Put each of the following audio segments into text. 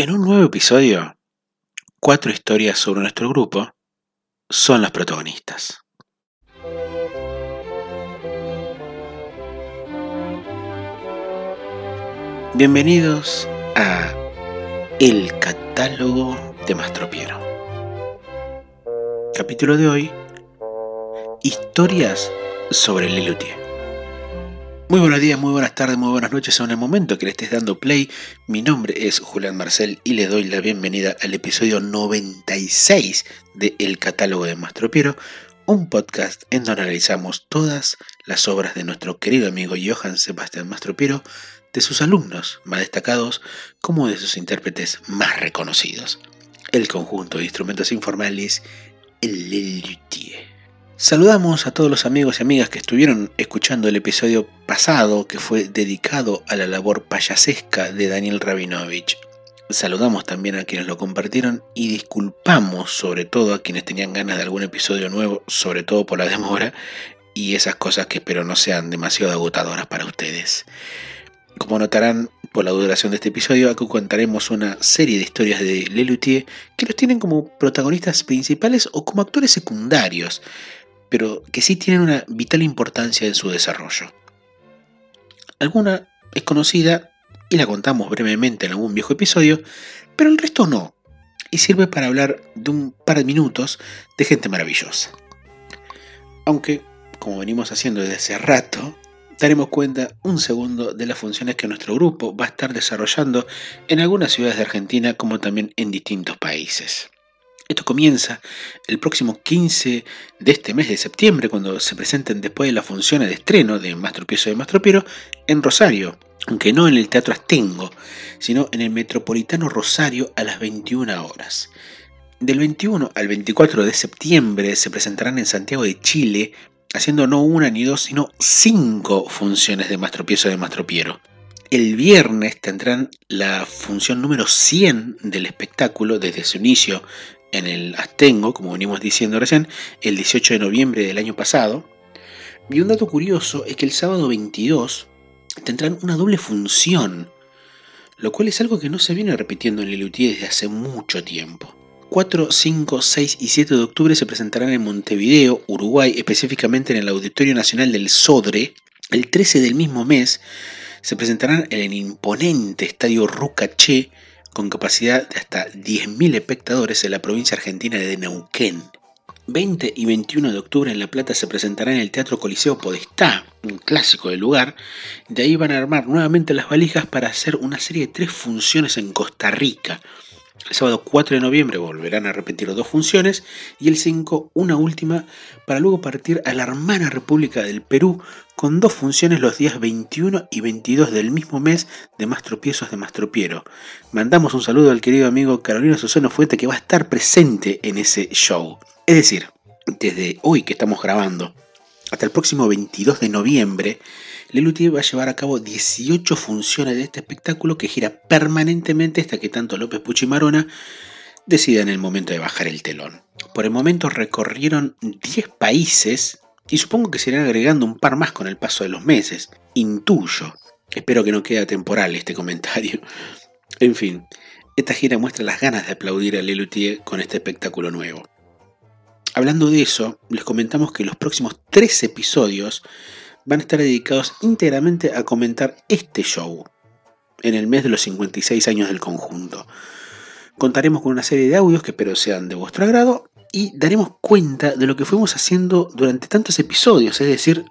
En un nuevo episodio, cuatro historias sobre nuestro grupo son las protagonistas. Bienvenidos a El catálogo de Mastropiero. Capítulo de hoy, historias sobre Lelutier. Muy buenos días, muy buenas tardes, muy buenas noches en el momento que le estés dando play. Mi nombre es Julián Marcel y le doy la bienvenida al episodio 96 de El Catálogo de Mastropiero, un podcast en donde analizamos todas las obras de nuestro querido amigo Johann Sebastian Mastropiero, de sus alumnos más destacados como de sus intérpretes más reconocidos. El conjunto de instrumentos informales, el Lelutier. Saludamos a todos los amigos y amigas que estuvieron escuchando el episodio pasado que fue dedicado a la labor payasesca de Daniel Rabinovich. Saludamos también a quienes lo compartieron y disculpamos sobre todo a quienes tenían ganas de algún episodio nuevo, sobre todo por la demora y esas cosas que espero no sean demasiado agotadoras para ustedes. Como notarán por la duración de este episodio, aquí contaremos una serie de historias de Lelutier que los tienen como protagonistas principales o como actores secundarios pero que sí tienen una vital importancia en su desarrollo. Alguna es conocida y la contamos brevemente en algún viejo episodio, pero el resto no, y sirve para hablar de un par de minutos de gente maravillosa. Aunque, como venimos haciendo desde hace rato, daremos cuenta un segundo de las funciones que nuestro grupo va a estar desarrollando en algunas ciudades de Argentina como también en distintos países. Esto comienza el próximo 15 de este mes de septiembre, cuando se presenten después de las funciones de estreno de Mastropiezo de Mastropiero en Rosario, aunque no en el Teatro Astengo, sino en el Metropolitano Rosario a las 21 horas. Del 21 al 24 de septiembre se presentarán en Santiago de Chile, haciendo no una ni dos, sino cinco funciones de Mastropiezo de Mastropiero. El viernes tendrán la función número 100 del espectáculo desde su inicio en el Astengo, como venimos diciendo recién, el 18 de noviembre del año pasado. Y un dato curioso es que el sábado 22 tendrán una doble función, lo cual es algo que no se viene repitiendo en Lelutier desde hace mucho tiempo. 4, 5, 6 y 7 de octubre se presentarán en Montevideo, Uruguay, específicamente en el Auditorio Nacional del Sodre. El 13 del mismo mes se presentarán en el imponente Estadio Rucaché con capacidad de hasta 10.000 espectadores en la provincia argentina de Neuquén. 20 y 21 de octubre en La Plata se presentará en el Teatro Coliseo Podestá, un clásico del lugar. De ahí van a armar nuevamente las valijas para hacer una serie de tres funciones en Costa Rica. El sábado 4 de noviembre volverán a repetir dos funciones y el 5 una última para luego partir a la hermana República del Perú con dos funciones los días 21 y 22 del mismo mes de Mastropiezos de Mastropiero. Mandamos un saludo al querido amigo Carolina Susano Fuente que va a estar presente en ese show. Es decir, desde hoy que estamos grabando hasta el próximo 22 de noviembre, Lelutier va a llevar a cabo 18 funciones de este espectáculo que gira permanentemente hasta que tanto López Pucci y Marona decidan el momento de bajar el telón. Por el momento recorrieron 10 países y supongo que se irán agregando un par más con el paso de los meses. Intuyo. Espero que no quede temporal este comentario. En fin, esta gira muestra las ganas de aplaudir a Lelutier con este espectáculo nuevo. Hablando de eso, les comentamos que los próximos tres episodios van a estar dedicados íntegramente a comentar este show en el mes de los 56 años del conjunto. Contaremos con una serie de audios que espero sean de vuestro agrado y daremos cuenta de lo que fuimos haciendo durante tantos episodios, es decir,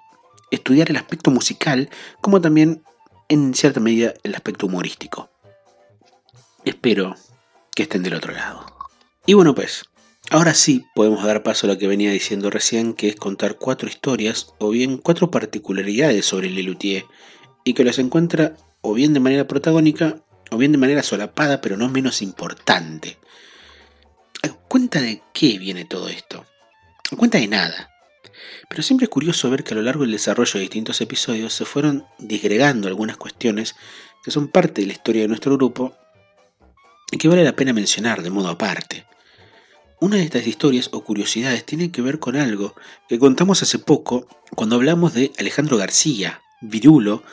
estudiar el aspecto musical como también en cierta medida el aspecto humorístico. Espero que estén del otro lado. Y bueno pues, Ahora sí podemos dar paso a lo que venía diciendo recién, que es contar cuatro historias o bien cuatro particularidades sobre Lelutier y que las encuentra o bien de manera protagónica o bien de manera solapada, pero no menos importante. ¿A cuenta de qué viene todo esto? A cuenta de nada. Pero siempre es curioso ver que a lo largo del desarrollo de distintos episodios se fueron disgregando algunas cuestiones que son parte de la historia de nuestro grupo y que vale la pena mencionar de modo aparte. Una de estas historias o curiosidades tiene que ver con algo que contamos hace poco cuando hablamos de Alejandro García, Virulo,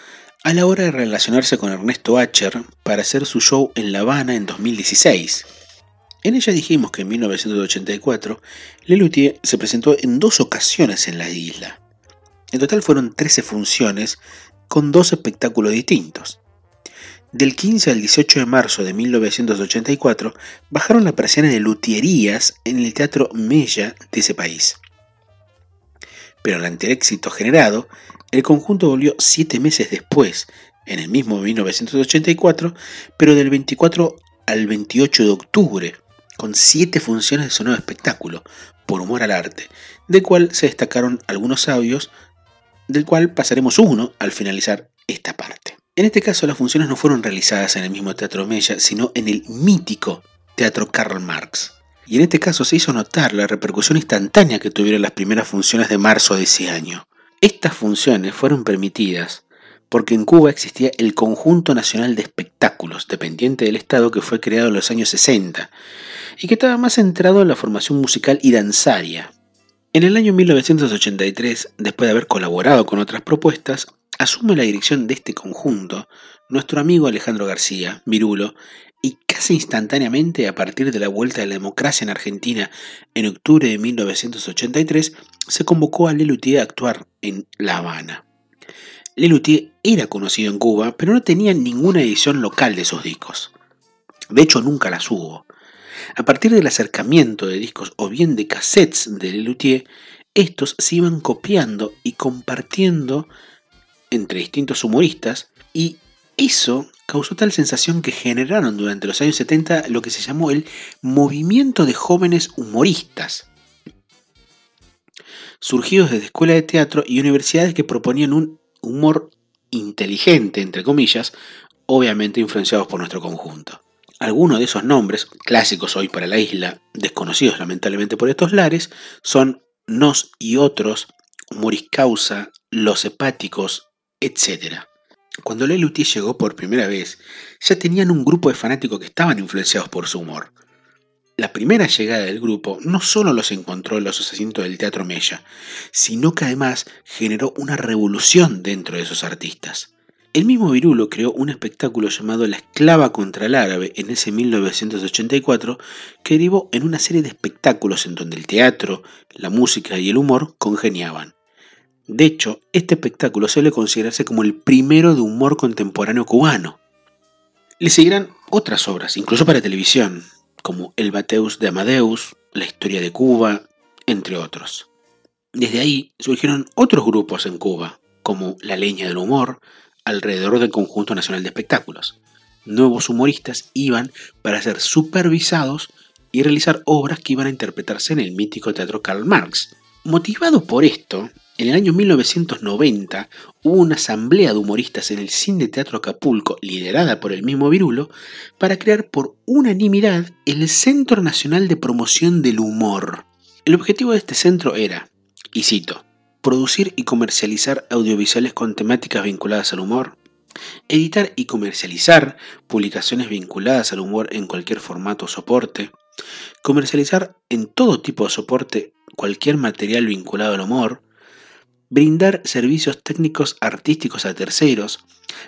a la hora de relacionarse con Ernesto Acher para hacer su show en La Habana en 2016. En ella dijimos que en 1984 Lelutier se presentó en dos ocasiones en la isla. En total fueron 13 funciones con dos espectáculos distintos. Del 15 al 18 de marzo de 1984 bajaron la persiana de luthierías en el Teatro Mella de ese país. Pero ante el éxito generado, el conjunto volvió siete meses después, en el mismo 1984, pero del 24 al 28 de octubre, con siete funciones de su nuevo espectáculo, por humor al arte, del cual se destacaron algunos audios, del cual pasaremos uno al finalizar esta parte. En este caso, las funciones no fueron realizadas en el mismo Teatro Mella, sino en el mítico Teatro Karl Marx. Y en este caso se hizo notar la repercusión instantánea que tuvieron las primeras funciones de marzo de ese año. Estas funciones fueron permitidas porque en Cuba existía el Conjunto Nacional de Espectáculos, dependiente del Estado que fue creado en los años 60, y que estaba más centrado en la formación musical y danzaria. En el año 1983, después de haber colaborado con otras propuestas, asume la dirección de este conjunto nuestro amigo Alejandro García, Virulo, y casi instantáneamente a partir de la vuelta de la democracia en Argentina en octubre de 1983, se convocó a Lelutier a actuar en La Habana. Lelutier era conocido en Cuba, pero no tenía ninguna edición local de sus discos. De hecho, nunca las hubo. A partir del acercamiento de discos o bien de cassettes de Lelutier, estos se iban copiando y compartiendo entre distintos humoristas y eso causó tal sensación que generaron durante los años 70 lo que se llamó el movimiento de jóvenes humoristas, surgidos desde escuelas de teatro y universidades que proponían un humor inteligente, entre comillas, obviamente influenciados por nuestro conjunto. Algunos de esos nombres, clásicos hoy para la isla, desconocidos lamentablemente por estos lares, son Nos y otros, Humoris Causa, Los Hepáticos, etc. Cuando Lelutier llegó por primera vez, ya tenían un grupo de fanáticos que estaban influenciados por su humor. La primera llegada del grupo no solo los encontró en los asientos del Teatro Mella, sino que además generó una revolución dentro de esos artistas. El mismo Virulo creó un espectáculo llamado La esclava contra el árabe en ese 1984 que derivó en una serie de espectáculos en donde el teatro, la música y el humor congeniaban. De hecho, este espectáculo suele considerarse como el primero de humor contemporáneo cubano. Le seguirán otras obras, incluso para televisión, como El Bateus de Amadeus, La historia de Cuba, entre otros. Desde ahí surgieron otros grupos en Cuba, como La Leña del Humor, alrededor del Conjunto Nacional de Espectáculos. Nuevos humoristas iban para ser supervisados y realizar obras que iban a interpretarse en el mítico teatro Karl Marx. Motivado por esto, en el año 1990 hubo una asamblea de humoristas en el Cine Teatro Acapulco, liderada por el mismo Virulo, para crear por unanimidad el Centro Nacional de Promoción del Humor. El objetivo de este centro era, y cito, producir y comercializar audiovisuales con temáticas vinculadas al humor, editar y comercializar publicaciones vinculadas al humor en cualquier formato o soporte, comercializar en todo tipo de soporte cualquier material vinculado al humor, brindar servicios técnicos artísticos a terceros,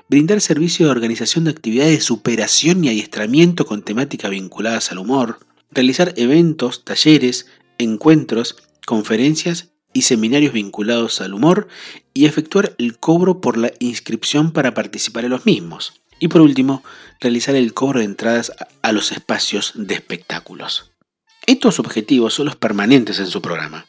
brindar servicios de organización de actividades de superación y adiestramiento con temática vinculadas al humor, realizar eventos, talleres, encuentros, conferencias y seminarios vinculados al humor y efectuar el cobro por la inscripción para participar en los mismos. Y por último, realizar el cobro de entradas a los espacios de espectáculos. Estos objetivos son los permanentes en su programa.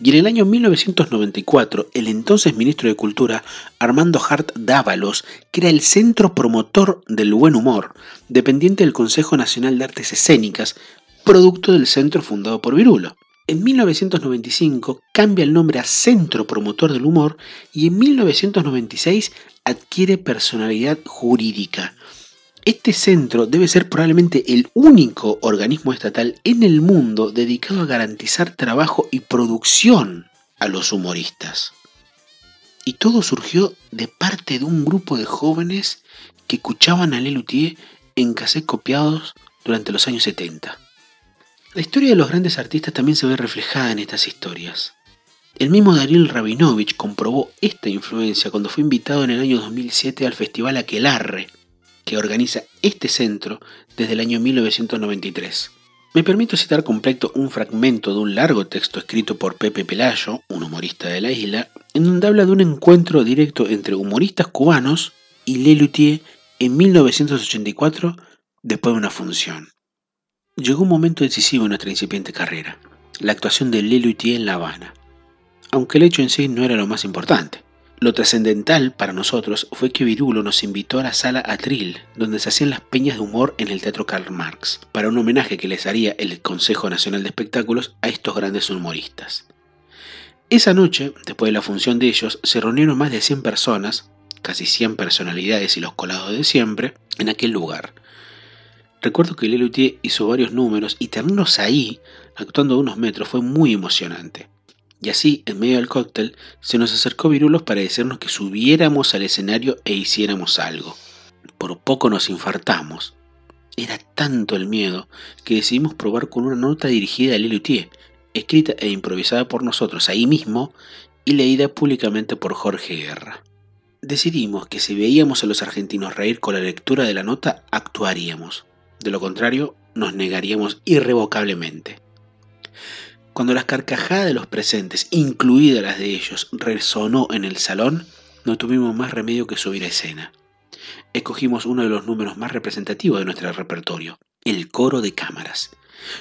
Y en el año 1994, el entonces ministro de Cultura, Armando Hart Dávalos, crea el Centro Promotor del Buen Humor, dependiente del Consejo Nacional de Artes Escénicas, producto del centro fundado por Virulo. En 1995 cambia el nombre a Centro Promotor del Humor y en 1996 adquiere personalidad jurídica este centro debe ser probablemente el único organismo estatal en el mundo dedicado a garantizar trabajo y producción a los humoristas. Y todo surgió de parte de un grupo de jóvenes que escuchaban a Lelutier en cassettes copiados durante los años 70. La historia de los grandes artistas también se ve reflejada en estas historias. El mismo Daniel Rabinovich comprobó esta influencia cuando fue invitado en el año 2007 al Festival Aquelarre, que organiza este centro desde el año 1993. Me permito citar completo un fragmento de un largo texto escrito por Pepe Pelayo, un humorista de la isla, en donde habla de un encuentro directo entre humoristas cubanos y Lelutier en 1984 después de una función. Llegó un momento decisivo en nuestra incipiente carrera, la actuación de Lelutier en La Habana, aunque el hecho en sí no era lo más importante. Lo trascendental para nosotros fue que Virulo nos invitó a la sala Atril, donde se hacían las peñas de humor en el Teatro Karl Marx, para un homenaje que les haría el Consejo Nacional de Espectáculos a estos grandes humoristas. Esa noche, después de la función de ellos, se reunieron más de 100 personas, casi 100 personalidades y los colados de siempre, en aquel lugar. Recuerdo que Lelutier hizo varios números y tenernos ahí, actuando a unos metros, fue muy emocionante. Y así, en medio del cóctel, se nos acercó Virulos para decirnos que subiéramos al escenario e hiciéramos algo. Por poco nos infartamos. Era tanto el miedo que decidimos probar con una nota dirigida a Lelutier, escrita e improvisada por nosotros ahí mismo y leída públicamente por Jorge Guerra. Decidimos que si veíamos a los argentinos reír con la lectura de la nota, actuaríamos. De lo contrario, nos negaríamos irrevocablemente. Cuando las carcajadas de los presentes, incluidas las de ellos, resonó en el salón, no tuvimos más remedio que subir a escena. Escogimos uno de los números más representativos de nuestro repertorio, el coro de cámaras.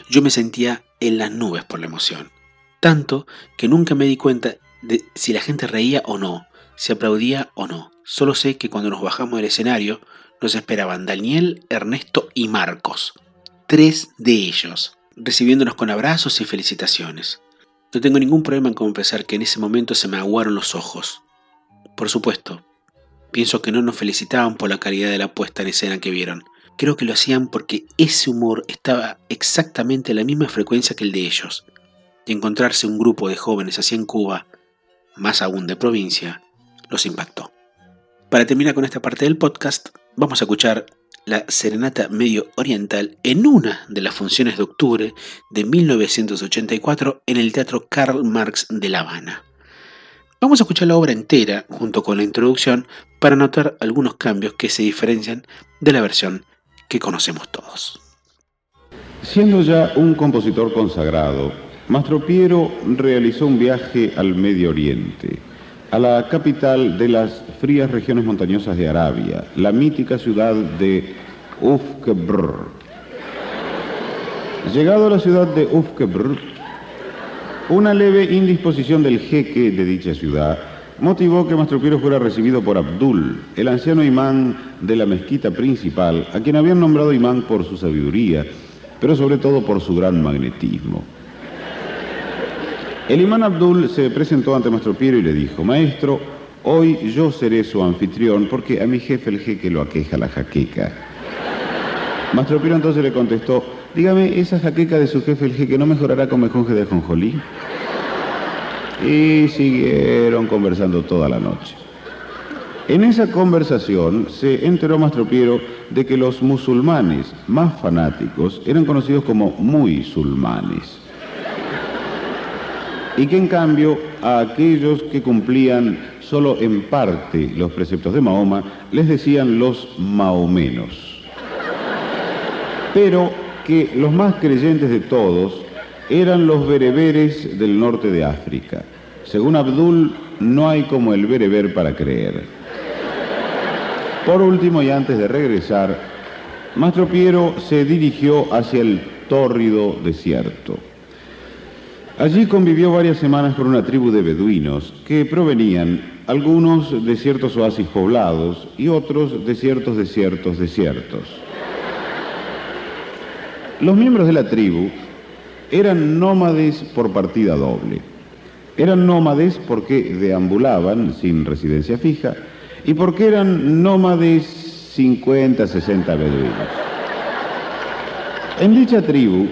Yo me sentía en las nubes por la emoción, tanto que nunca me di cuenta de si la gente reía o no, si aplaudía o no. Solo sé que cuando nos bajamos del escenario, nos esperaban Daniel, Ernesto y Marcos, tres de ellos recibiéndonos con abrazos y felicitaciones. No tengo ningún problema en confesar que en ese momento se me aguaron los ojos. Por supuesto, pienso que no nos felicitaban por la calidad de la puesta en escena que vieron. Creo que lo hacían porque ese humor estaba exactamente a la misma frecuencia que el de ellos. Y encontrarse un grupo de jóvenes así en Cuba, más aún de provincia, los impactó. Para terminar con esta parte del podcast, vamos a escuchar la Serenata Medio Oriental en una de las funciones de octubre de 1984 en el Teatro Karl Marx de La Habana. Vamos a escuchar la obra entera junto con la introducción para notar algunos cambios que se diferencian de la versión que conocemos todos. Siendo ya un compositor consagrado, Mastro Piero realizó un viaje al Medio Oriente, a la capital de las frías regiones montañosas de Arabia, la mítica ciudad de Ufkebr. Llegado a la ciudad de Ufkebr, una leve indisposición del jeque de dicha ciudad motivó que Mastro Piero fuera recibido por Abdul, el anciano imán de la mezquita principal, a quien habían nombrado imán por su sabiduría, pero sobre todo por su gran magnetismo. El imán Abdul se presentó ante Mastro Piero y le dijo, Maestro, hoy yo seré su anfitrión porque a mi jefe el jeque lo aqueja la jaqueca. Mastro Piero entonces le contestó, dígame, ¿esa jaqueca de su jefe el jeque no mejorará con mejonje de jonjolí? Y siguieron conversando toda la noche. En esa conversación se enteró Mastro Piero de que los musulmanes más fanáticos eran conocidos como muy sulmanes y que en cambio a aquellos que cumplían solo en parte los preceptos de Mahoma les decían los maomenos. Pero que los más creyentes de todos eran los bereberes del norte de África. Según Abdul, no hay como el bereber para creer. Por último, y antes de regresar, Mastro Piero se dirigió hacia el tórrido desierto. Allí convivió varias semanas con una tribu de beduinos que provenían algunos de ciertos oasis poblados y otros de ciertos desiertos desiertos. Los miembros de la tribu eran nómades por partida doble. Eran nómades porque deambulaban sin residencia fija y porque eran nómades 50, 60 beduinos. En dicha tribu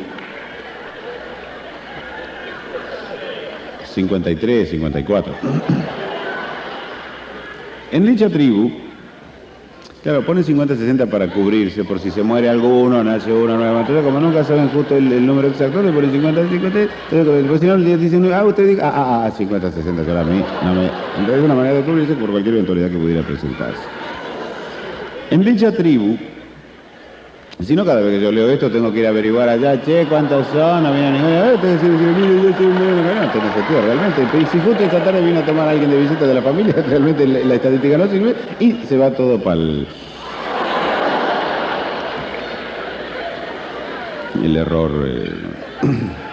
53, 54. En dicha tribu, Claro, ponen 50-60 para cubrirse, por si se muere alguno, nace uno nuevo. Entonces, como nunca saben justo el, número exacto, le ponen 50-50. Entonces, si no, el día ah, usted diga, ah, ah, 50-60, ah, claro, a mí no me... Entonces, es una manera de cubrirse por cualquier eventualidad que pudiera presentarse. En dicha tribu, si no, cada vez que yo leo esto tengo que ir a averiguar allá, che, cuántos son, no viene ninguna. No tiene sentido, realmente. Y si justo esta tarde vino a tomar a alguien de visita de la familia, realmente la, estadística no sirve y se va todo para el. El error. Eh.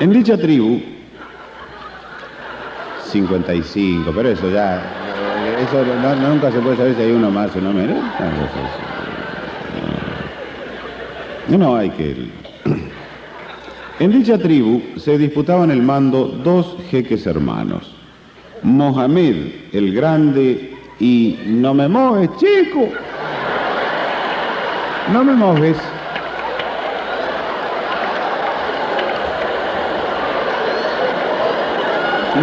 En dicha tribu, 55, pero eso ya eso nunca se puede saber si hay uno más o no menos. No, no hay que... En dicha tribu se disputaban el mando dos jeques hermanos, Mohamed el Grande y No me mojes, chico. No me mojes.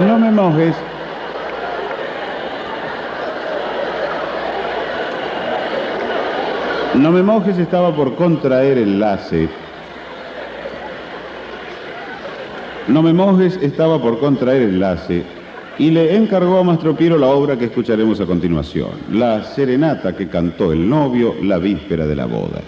No me mojes. No me mojes estaba por contraer enlace. No me mojes estaba por contraer enlace y le encargó a Mastro Piero la obra que escucharemos a continuación, la serenata que cantó el novio la víspera de la boda.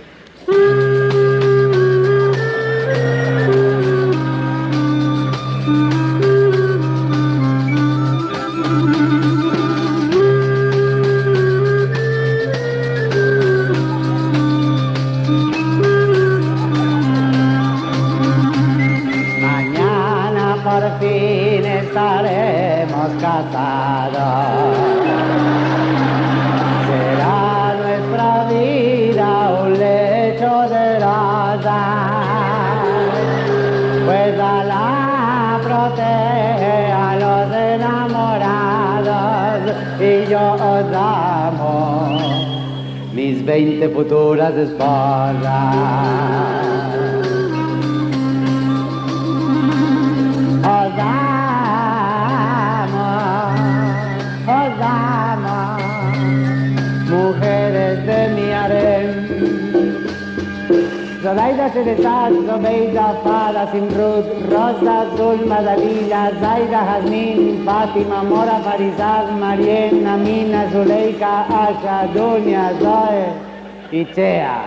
Esposas. Os amo, os amo, mujeres de mi harem. Zoraida Cerezat, Zobeida, Fada, Simrut, Rosa, Azul, Madalila, Zaida, Jazmín, Fátima, Mora, Farizad, Marien, Amina, Zuleika, Asha, Dunia, Zoe. Ice.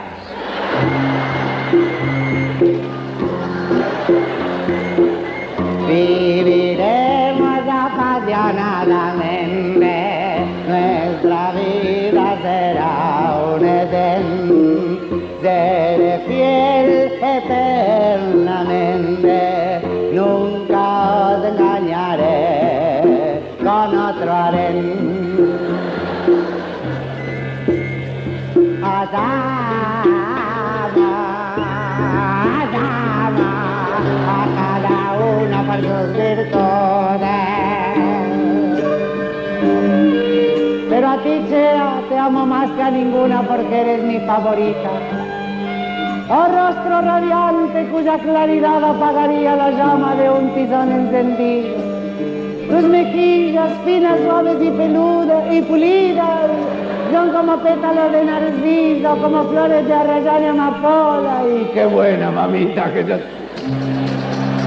Amo más que a ninguna porque eres mi favorita. Oh rostro radiante cuya claridad apagaría la llama de un tizón encendido. Tus mejillas finas, suaves y peludas y pulidas son como pétalos de narciso, como flores de arrayán y amapola. Y qué buena mamita que yo...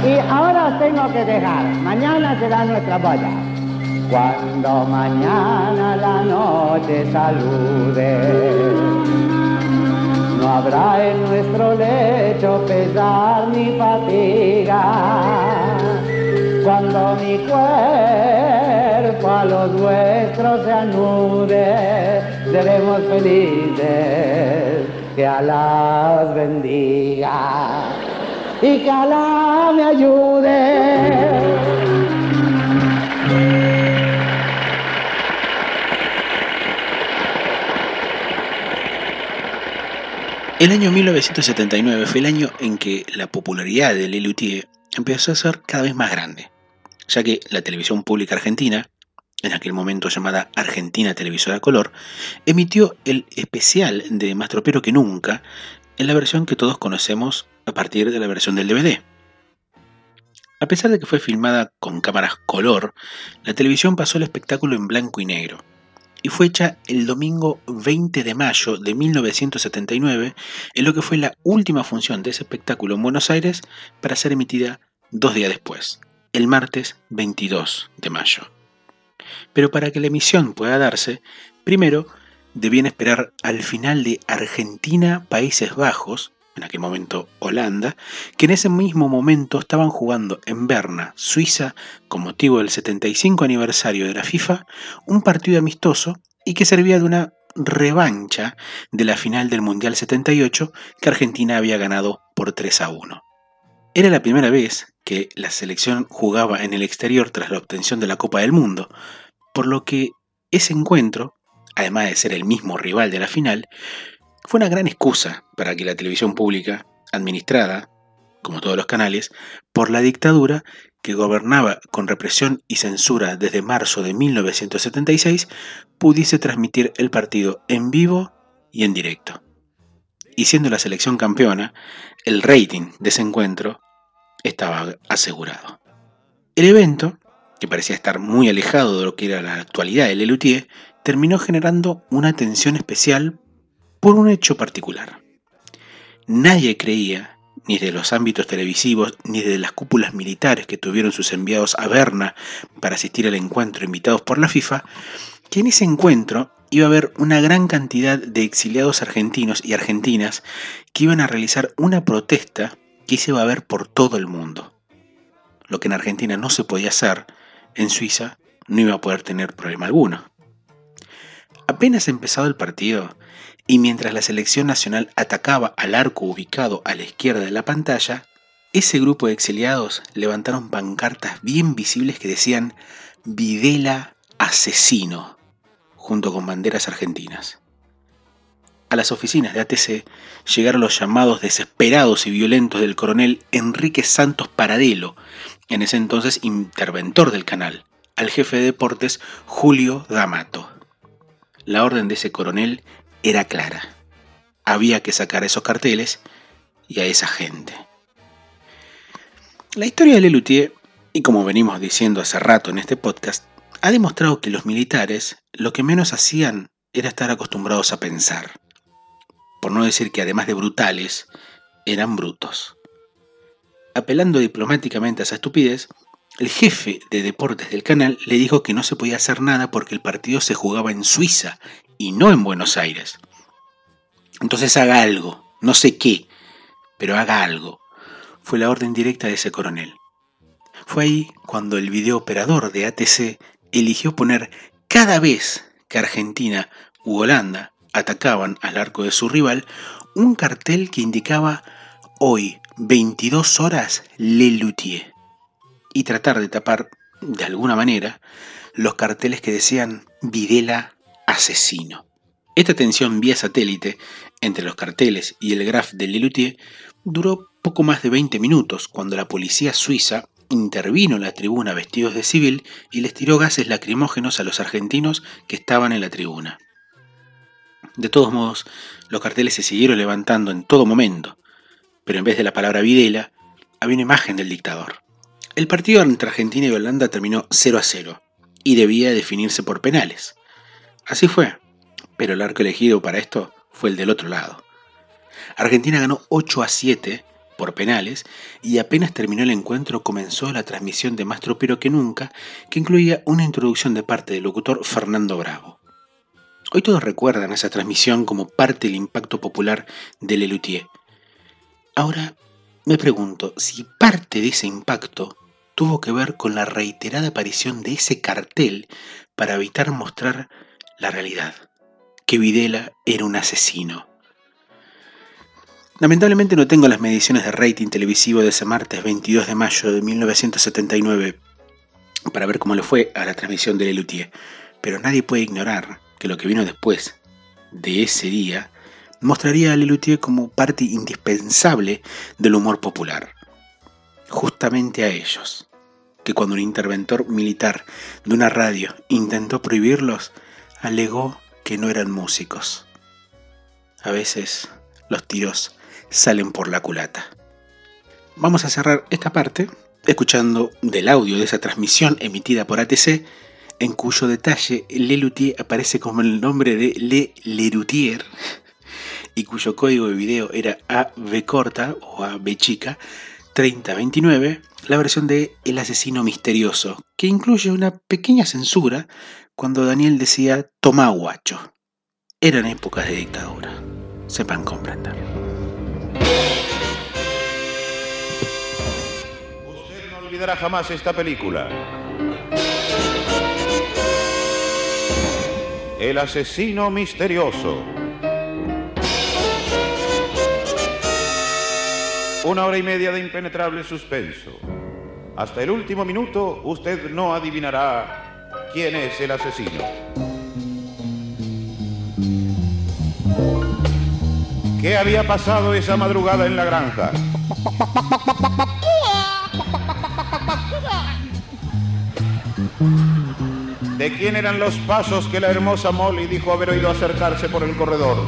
Y ahora os tengo que dejar. Mañana será nuestra boda. Cuando mañana la noche salude, no habrá en nuestro lecho pesar ni fatiga cuando mi cuerpo a los vuestros se anude, seremos felices, que Alá os bendiga y que Alá me ayude. El año 1979 fue el año en que la popularidad de Lelutier empezó a ser cada vez más grande ya que la televisión pública argentina, en aquel momento llamada Argentina Televisora Color, emitió el especial de Más Tropero que Nunca en la versión que todos conocemos a partir de la versión del DVD. A pesar de que fue filmada con cámaras color, la televisión pasó el espectáculo en blanco y negro, y fue hecha el domingo 20 de mayo de 1979 en lo que fue la última función de ese espectáculo en Buenos Aires para ser emitida dos días después, el martes 22 de mayo. Pero para que la emisión pueda darse, primero debían esperar al final de Argentina-Países Bajos, en aquel momento Holanda, que en ese mismo momento estaban jugando en Berna, Suiza, con motivo del 75 aniversario de la FIFA, un partido amistoso y que servía de una revancha de la final del Mundial 78 que Argentina había ganado por 3 a 1. Era la primera vez que la selección jugaba en el exterior tras la obtención de la Copa del Mundo, por lo que ese encuentro, además de ser el mismo rival de la final, fue una gran excusa para que la televisión pública, administrada, como todos los canales, por la dictadura que gobernaba con represión y censura desde marzo de 1976, pudiese transmitir el partido en vivo y en directo. Y siendo la selección campeona, el rating de ese encuentro estaba asegurado. El evento, que parecía estar muy alejado de lo que era la actualidad del Lelutier, terminó generando una atención especial por un hecho particular. Nadie creía, ni de los ámbitos televisivos, ni de las cúpulas militares que tuvieron sus enviados a Berna para asistir al encuentro invitados por la FIFA, que en ese encuentro iba a haber una gran cantidad de exiliados argentinos y argentinas que iban a realizar una protesta que se iba a ver por todo el mundo. Lo que en Argentina no se podía hacer, en Suiza no iba a poder tener problema alguno. Apenas empezado el partido, y mientras la selección nacional atacaba al arco ubicado a la izquierda de la pantalla, ese grupo de exiliados levantaron pancartas bien visibles que decían Videla asesino, junto con banderas argentinas. A las oficinas de ATC llegaron los llamados desesperados y violentos del coronel Enrique Santos Paradelo, en ese entonces interventor del canal, al jefe de deportes Julio D'Amato. La orden de ese coronel era clara. Había que sacar esos carteles y a esa gente. La historia de Lelutier, y como venimos diciendo hace rato en este podcast, ha demostrado que los militares lo que menos hacían era estar acostumbrados a pensar por no decir que además de brutales, eran brutos. Apelando diplomáticamente a esa estupidez, el jefe de deportes del canal le dijo que no se podía hacer nada porque el partido se jugaba en Suiza y no en Buenos Aires. Entonces haga algo, no sé qué, pero haga algo. Fue la orden directa de ese coronel. Fue ahí cuando el videooperador de ATC eligió poner cada vez que Argentina u Holanda atacaban al arco de su rival un cartel que indicaba hoy 22 horas Le Luthier y tratar de tapar de alguna manera los carteles que decían Videla asesino. Esta tensión vía satélite entre los carteles y el graf de Lelutier duró poco más de 20 minutos cuando la policía suiza intervino en la tribuna vestidos de civil y les tiró gases lacrimógenos a los argentinos que estaban en la tribuna. De todos modos, los carteles se siguieron levantando en todo momento, pero en vez de la palabra Videla, había una imagen del dictador. El partido entre Argentina y Holanda terminó 0 a 0 y debía definirse por penales. Así fue, pero el arco elegido para esto fue el del otro lado. Argentina ganó 8 a 7 por penales y apenas terminó el encuentro comenzó la transmisión de Más Tropero que Nunca, que incluía una introducción de parte del locutor Fernando Bravo. Hoy todos recuerdan esa transmisión como parte del impacto popular de Lelutier. Ahora me pregunto si parte de ese impacto tuvo que ver con la reiterada aparición de ese cartel para evitar mostrar la realidad, que Videla era un asesino. Lamentablemente no tengo las mediciones de rating televisivo de ese martes 22 de mayo de 1979 para ver cómo le fue a la transmisión de Lelutier, pero nadie puede ignorar que lo que vino después de ese día mostraría a Lelutier como parte indispensable del humor popular. Justamente a ellos, que cuando un interventor militar de una radio intentó prohibirlos, alegó que no eran músicos. A veces los tiros salen por la culata. Vamos a cerrar esta parte escuchando del audio de esa transmisión emitida por ATC en cuyo detalle Lelutier aparece como el nombre de Le Lerutier y cuyo código de video era AB corta o AB chica 3029, la versión de El asesino misterioso, que incluye una pequeña censura cuando Daniel decía toma guacho. Eran épocas de dictadura, sepan comprender. Usted no olvidará jamás esta película. El asesino misterioso. Una hora y media de impenetrable suspenso. Hasta el último minuto usted no adivinará quién es el asesino. ¿Qué había pasado esa madrugada en la granja? ¿De quién eran los pasos que la hermosa Molly dijo haber oído acercarse por el corredor?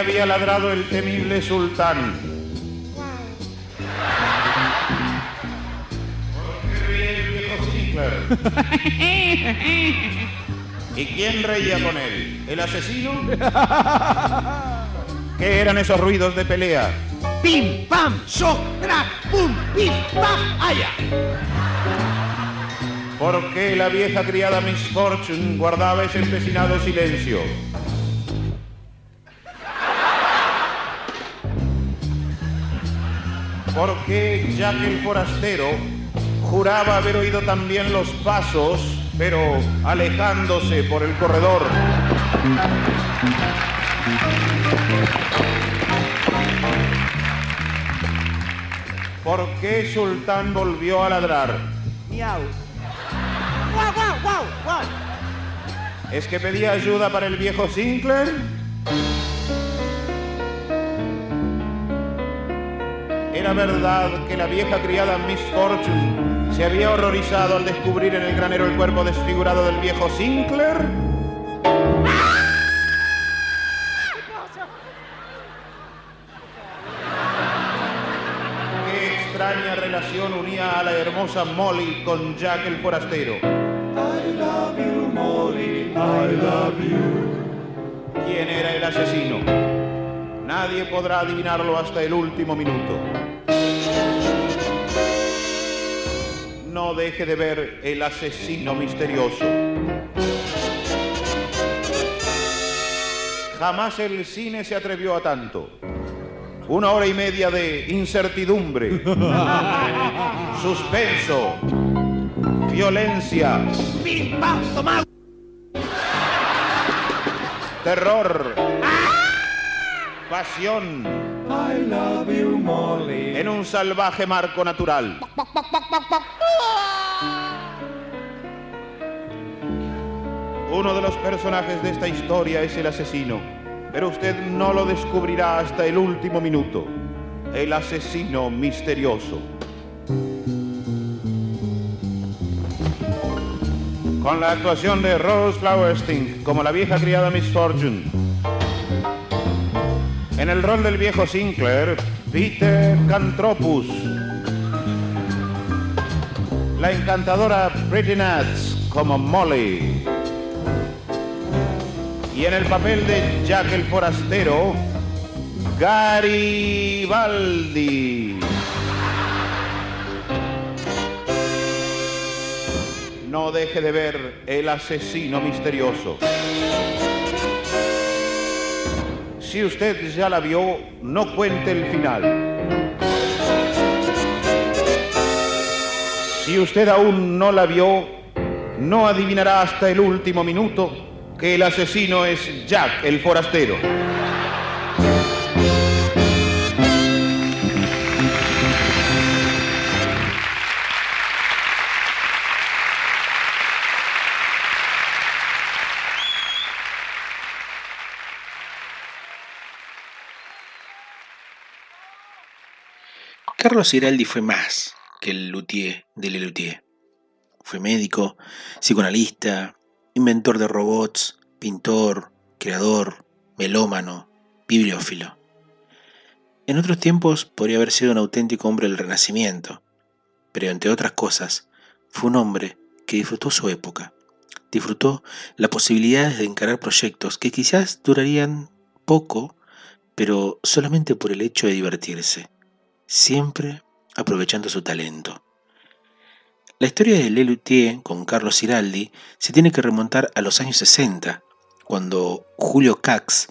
Había ladrado el temible sultán? ¿Por qué reía el viejo Ziegler? ¿Y quién reía con él? ¿El asesino? ¿Qué eran esos ruidos de pelea? Pim, pam, shock, crack, pum, pim, pam, allá. ¿Por qué la vieja criada Miss Fortune guardaba ese empecinado silencio? ¿Por qué Jack el forastero juraba haber oído también los pasos, pero alejándose por el corredor? ¿Por qué Sultán volvió a ladrar? Miau. Guau, guau, guau, guau. ¿Es que pedía ayuda para el viejo Sinclair? Era verdad que la vieja criada Miss Fortune se había horrorizado al descubrir en el granero el cuerpo desfigurado del viejo Sinclair. Qué extraña relación unía a la hermosa Molly con Jack el forastero. I love you, Molly, I love you. ¿Quién era el asesino? Nadie podrá adivinarlo hasta el último minuto. No deje de ver el asesino misterioso. Jamás el cine se atrevió a tanto. Una hora y media de incertidumbre, suspenso, violencia, Pim, pam, toma. terror, pasión. En un salvaje marco natural. Uno de los personajes de esta historia es el asesino, pero usted no lo descubrirá hasta el último minuto. El asesino misterioso. Con la actuación de Rose Flowerstein como la vieja criada Miss Fortune. En el rol del viejo Sinclair, Peter Cantropus. La encantadora Pretty Nuts como Molly. Y en el papel de Jack el Forastero, Garibaldi. No deje de ver el asesino misterioso. Si usted ya la vio, no cuente el final. Si usted aún no la vio, no adivinará hasta el último minuto que el asesino es Jack el forastero. Carlos Giraldi fue más que el luthier de Lelutier. Fue médico, psicoanalista, inventor de robots, pintor, creador, melómano, bibliófilo. En otros tiempos podría haber sido un auténtico hombre del Renacimiento, pero entre otras cosas, fue un hombre que disfrutó su época, disfrutó la posibilidad de encarar proyectos que quizás durarían poco, pero solamente por el hecho de divertirse, siempre aprovechando su talento. La historia de Lelutier con Carlos Ciraldi se tiene que remontar a los años 60, cuando Julio Cax,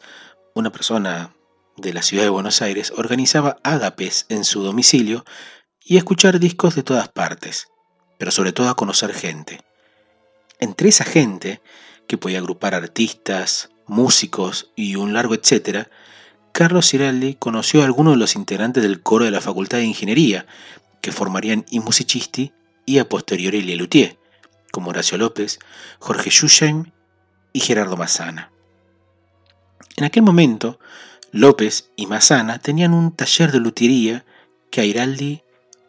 una persona de la ciudad de Buenos Aires, organizaba ágapes en su domicilio y escuchar discos de todas partes, pero sobre todo a conocer gente. Entre esa gente, que podía agrupar artistas, músicos y un largo etcétera, Carlos Ciraldi conoció a algunos de los integrantes del coro de la Facultad de Ingeniería, que formarían I Musicisti y a posteriori Lelutier, como Horacio López, Jorge Schusheim y Gerardo Massana. En aquel momento, López y Massana tenían un taller de lutería que a Iraldi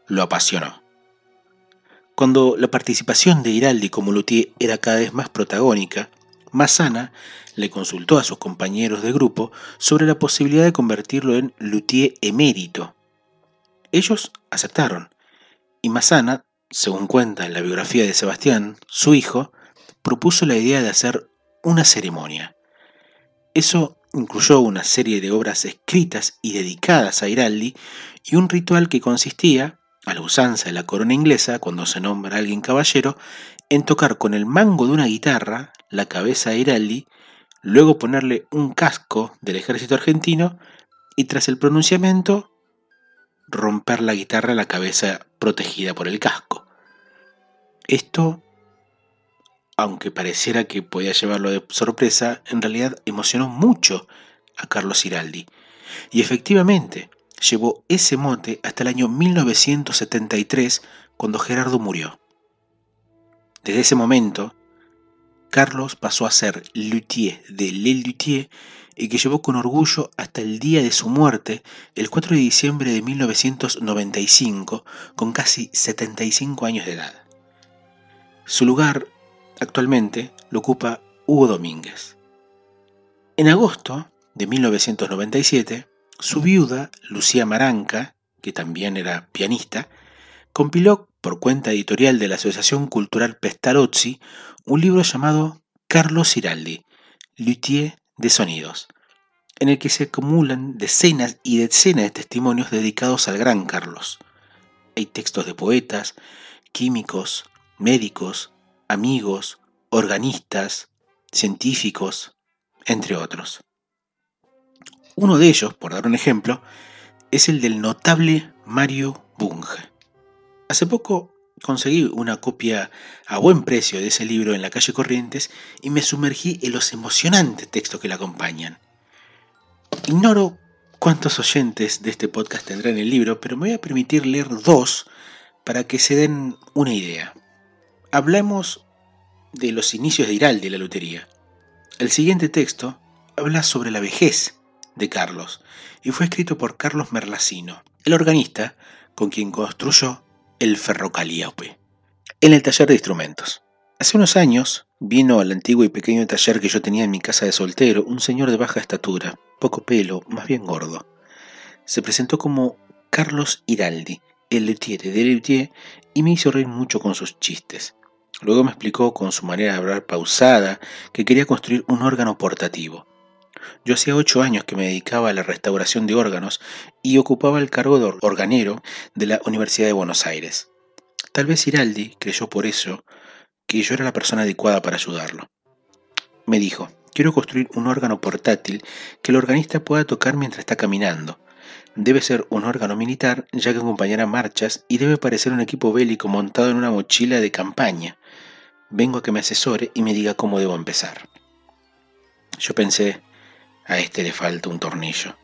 lo apasionó. Cuando la participación de Iraldi como luthier era cada vez más protagónica, Massana le consultó a sus compañeros de grupo sobre la posibilidad de convertirlo en luthier emérito. Ellos aceptaron, y Massana, según cuenta en la biografía de Sebastián, su hijo, propuso la idea de hacer una ceremonia. Eso incluyó una serie de obras escritas y dedicadas a Iraldi y un ritual que consistía, a la usanza de la corona inglesa, cuando se nombra a alguien caballero, en tocar con el mango de una guitarra la cabeza de Iraldi, luego ponerle un casco del ejército argentino y tras el pronunciamiento romper la guitarra a la cabeza protegida por el casco. Esto aunque pareciera que podía llevarlo de sorpresa, en realidad emocionó mucho a Carlos Giraldi. Y efectivamente, llevó ese mote hasta el año 1973, cuando Gerardo murió. Desde ese momento, Carlos pasó a ser luthier de Le Luthier y que llevó con orgullo hasta el día de su muerte, el 4 de diciembre de 1995, con casi 75 años de edad. Su lugar Actualmente lo ocupa Hugo Domínguez. En agosto de 1997, su viuda, Lucía Maranca, que también era pianista, compiló por cuenta editorial de la Asociación Cultural Pestalozzi un libro llamado Carlos Ciraldi, Luthier de Sonidos, en el que se acumulan decenas y decenas de testimonios dedicados al gran Carlos. Hay textos de poetas, químicos, médicos, amigos, organistas, científicos, entre otros. Uno de ellos, por dar un ejemplo, es el del notable Mario Bunge. Hace poco conseguí una copia a buen precio de ese libro en la calle Corrientes y me sumergí en los emocionantes textos que le acompañan. Ignoro cuántos oyentes de este podcast tendrán el libro, pero me voy a permitir leer dos para que se den una idea hablemos de los inicios de Iraldi de la lotería. El siguiente texto habla sobre la vejez de Carlos y fue escrito por Carlos Merlacino, el organista con quien construyó el ferrocalíope, en el taller de instrumentos. Hace unos años vino al antiguo y pequeño taller que yo tenía en mi casa de soltero un señor de baja estatura, poco pelo, más bien gordo. Se presentó como Carlos Iraldi, el luthier de Luthier, y me hizo reír mucho con sus chistes. Luego me explicó con su manera de hablar pausada que quería construir un órgano portativo. Yo hacía ocho años que me dedicaba a la restauración de órganos y ocupaba el cargo de organero de la Universidad de Buenos Aires. Tal vez Iraldi creyó por eso que yo era la persona adecuada para ayudarlo. Me dijo, quiero construir un órgano portátil que el organista pueda tocar mientras está caminando. Debe ser un órgano militar ya que acompañará marchas y debe parecer un equipo bélico montado en una mochila de campaña. Vengo a que me asesore y me diga cómo debo empezar. Yo pensé, a este le falta un tornillo.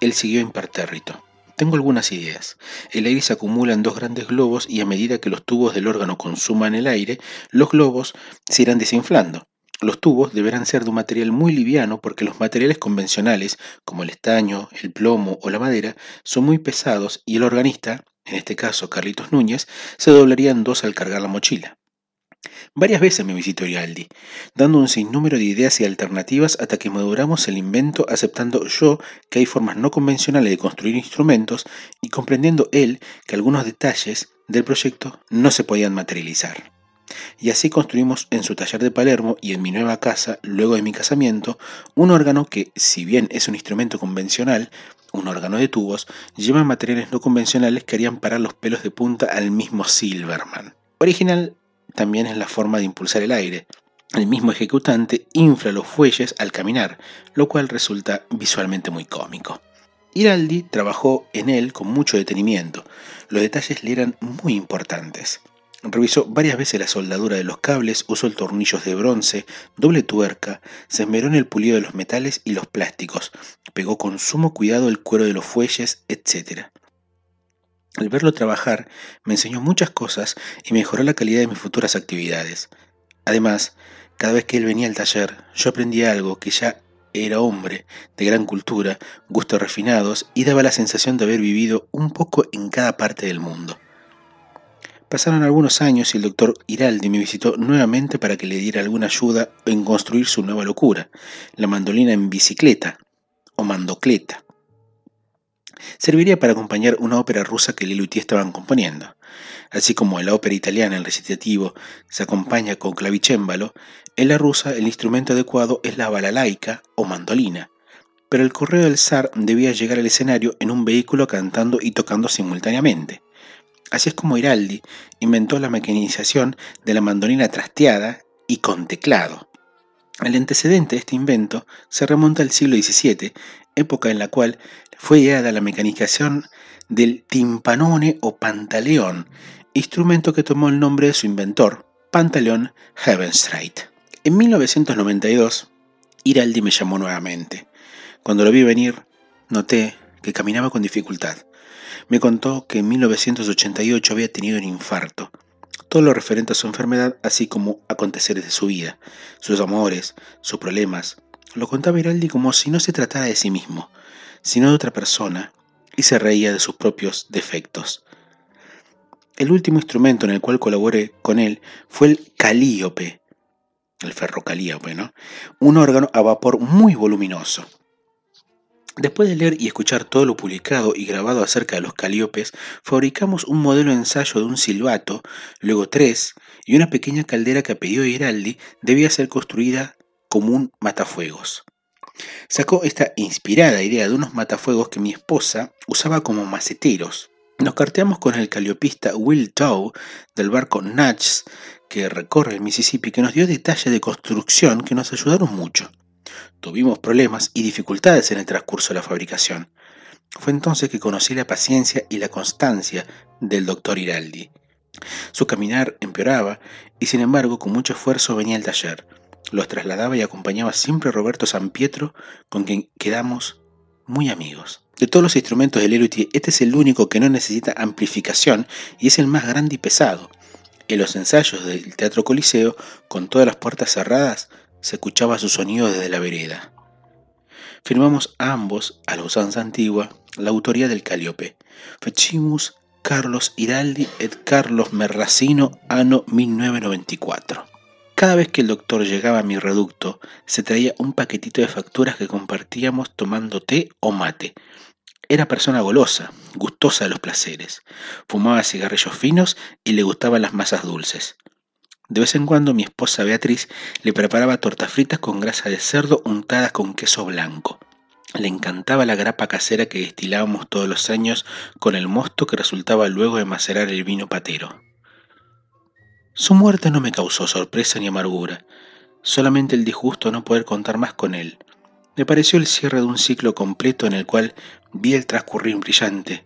Él siguió impertérrito. Tengo algunas ideas. El aire se acumula en dos grandes globos y a medida que los tubos del órgano consuman el aire, los globos se irán desinflando. Los tubos deberán ser de un material muy liviano porque los materiales convencionales, como el estaño, el plomo o la madera, son muy pesados y el organista, en este caso Carlitos Núñez, se doblaría en dos al cargar la mochila. Varias veces me visitó Iraldi, dando un sinnúmero de ideas y alternativas hasta que maduramos el invento aceptando yo que hay formas no convencionales de construir instrumentos y comprendiendo él que algunos detalles del proyecto no se podían materializar. Y así construimos en su taller de Palermo y en mi nueva casa, luego de mi casamiento, un órgano que, si bien es un instrumento convencional, un órgano de tubos, lleva materiales no convencionales que harían parar los pelos de punta al mismo Silverman. Original también es la forma de impulsar el aire. El mismo ejecutante infla los fuelles al caminar, lo cual resulta visualmente muy cómico. Iraldi trabajó en él con mucho detenimiento. Los detalles le eran muy importantes. Revisó varias veces la soldadura de los cables, usó tornillos de bronce, doble tuerca, se esmeró en el pulido de los metales y los plásticos, pegó con sumo cuidado el cuero de los fuelles, etc. Al verlo trabajar, me enseñó muchas cosas y mejoró la calidad de mis futuras actividades. Además, cada vez que él venía al taller, yo aprendía algo que ya era hombre, de gran cultura, gustos refinados y daba la sensación de haber vivido un poco en cada parte del mundo. Pasaron algunos años y el doctor Iraldi me visitó nuevamente para que le diera alguna ayuda en construir su nueva locura, la mandolina en bicicleta o mandocleta serviría para acompañar una ópera rusa que Lelutier estaban componiendo. Así como en la ópera italiana el recitativo se acompaña con clavicémbalo, en la rusa el instrumento adecuado es la balalaica o mandolina. Pero el correo del zar debía llegar al escenario en un vehículo cantando y tocando simultáneamente. Así es como Iraldi inventó la mecanización de la mandolina trasteada y con teclado. El antecedente de este invento se remonta al siglo XVII, época en la cual fue ideada la mecanización del timpanone o pantaleón, instrumento que tomó el nombre de su inventor, Pantaleón Heavenstreit. En 1992, Iraldi me llamó nuevamente. Cuando lo vi venir, noté que caminaba con dificultad. Me contó que en 1988 había tenido un infarto. Todo lo referente a su enfermedad, así como aconteceres de su vida, sus amores, sus problemas. Lo contaba Iraldi como si no se tratara de sí mismo, sino de otra persona, y se reía de sus propios defectos. El último instrumento en el cual colaboré con él fue el calíope, el ferrocalíope, ¿no? Un órgano a vapor muy voluminoso. Después de leer y escuchar todo lo publicado y grabado acerca de los calíopes, fabricamos un modelo de ensayo de un silbato, luego tres, y una pequeña caldera que a pedido Giraldi debía ser construida como un matafuegos. Sacó esta inspirada idea de unos matafuegos que mi esposa usaba como maceteros. Nos carteamos con el caliopista Will Tow del barco Natch que recorre el Mississippi que nos dio detalles de construcción que nos ayudaron mucho. Tuvimos problemas y dificultades en el transcurso de la fabricación. Fue entonces que conocí la paciencia y la constancia del doctor Iraldi. Su caminar empeoraba y sin embargo con mucho esfuerzo venía al taller. Los trasladaba y acompañaba siempre Roberto San Pietro, con quien quedamos muy amigos. De todos los instrumentos del Lelutier, este es el único que no necesita amplificación y es el más grande y pesado. En los ensayos del Teatro Coliseo, con todas las puertas cerradas, se escuchaba su sonido desde la vereda. Firmamos ambos, a la usanza antigua, la autoría del Caliope. Fechimus Carlos Iraldi et Carlos Merracino, anno 1994. Cada vez que el doctor llegaba a mi reducto, se traía un paquetito de facturas que compartíamos tomando té o mate. Era persona golosa, gustosa de los placeres. Fumaba cigarrillos finos y le gustaban las masas dulces. De vez en cuando mi esposa Beatriz le preparaba tortas fritas con grasa de cerdo untadas con queso blanco. Le encantaba la grapa casera que destilábamos todos los años con el mosto que resultaba luego de macerar el vino patero. Su muerte no me causó sorpresa ni amargura, solamente el disgusto no poder contar más con él. Me pareció el cierre de un ciclo completo en el cual vi el transcurrir brillante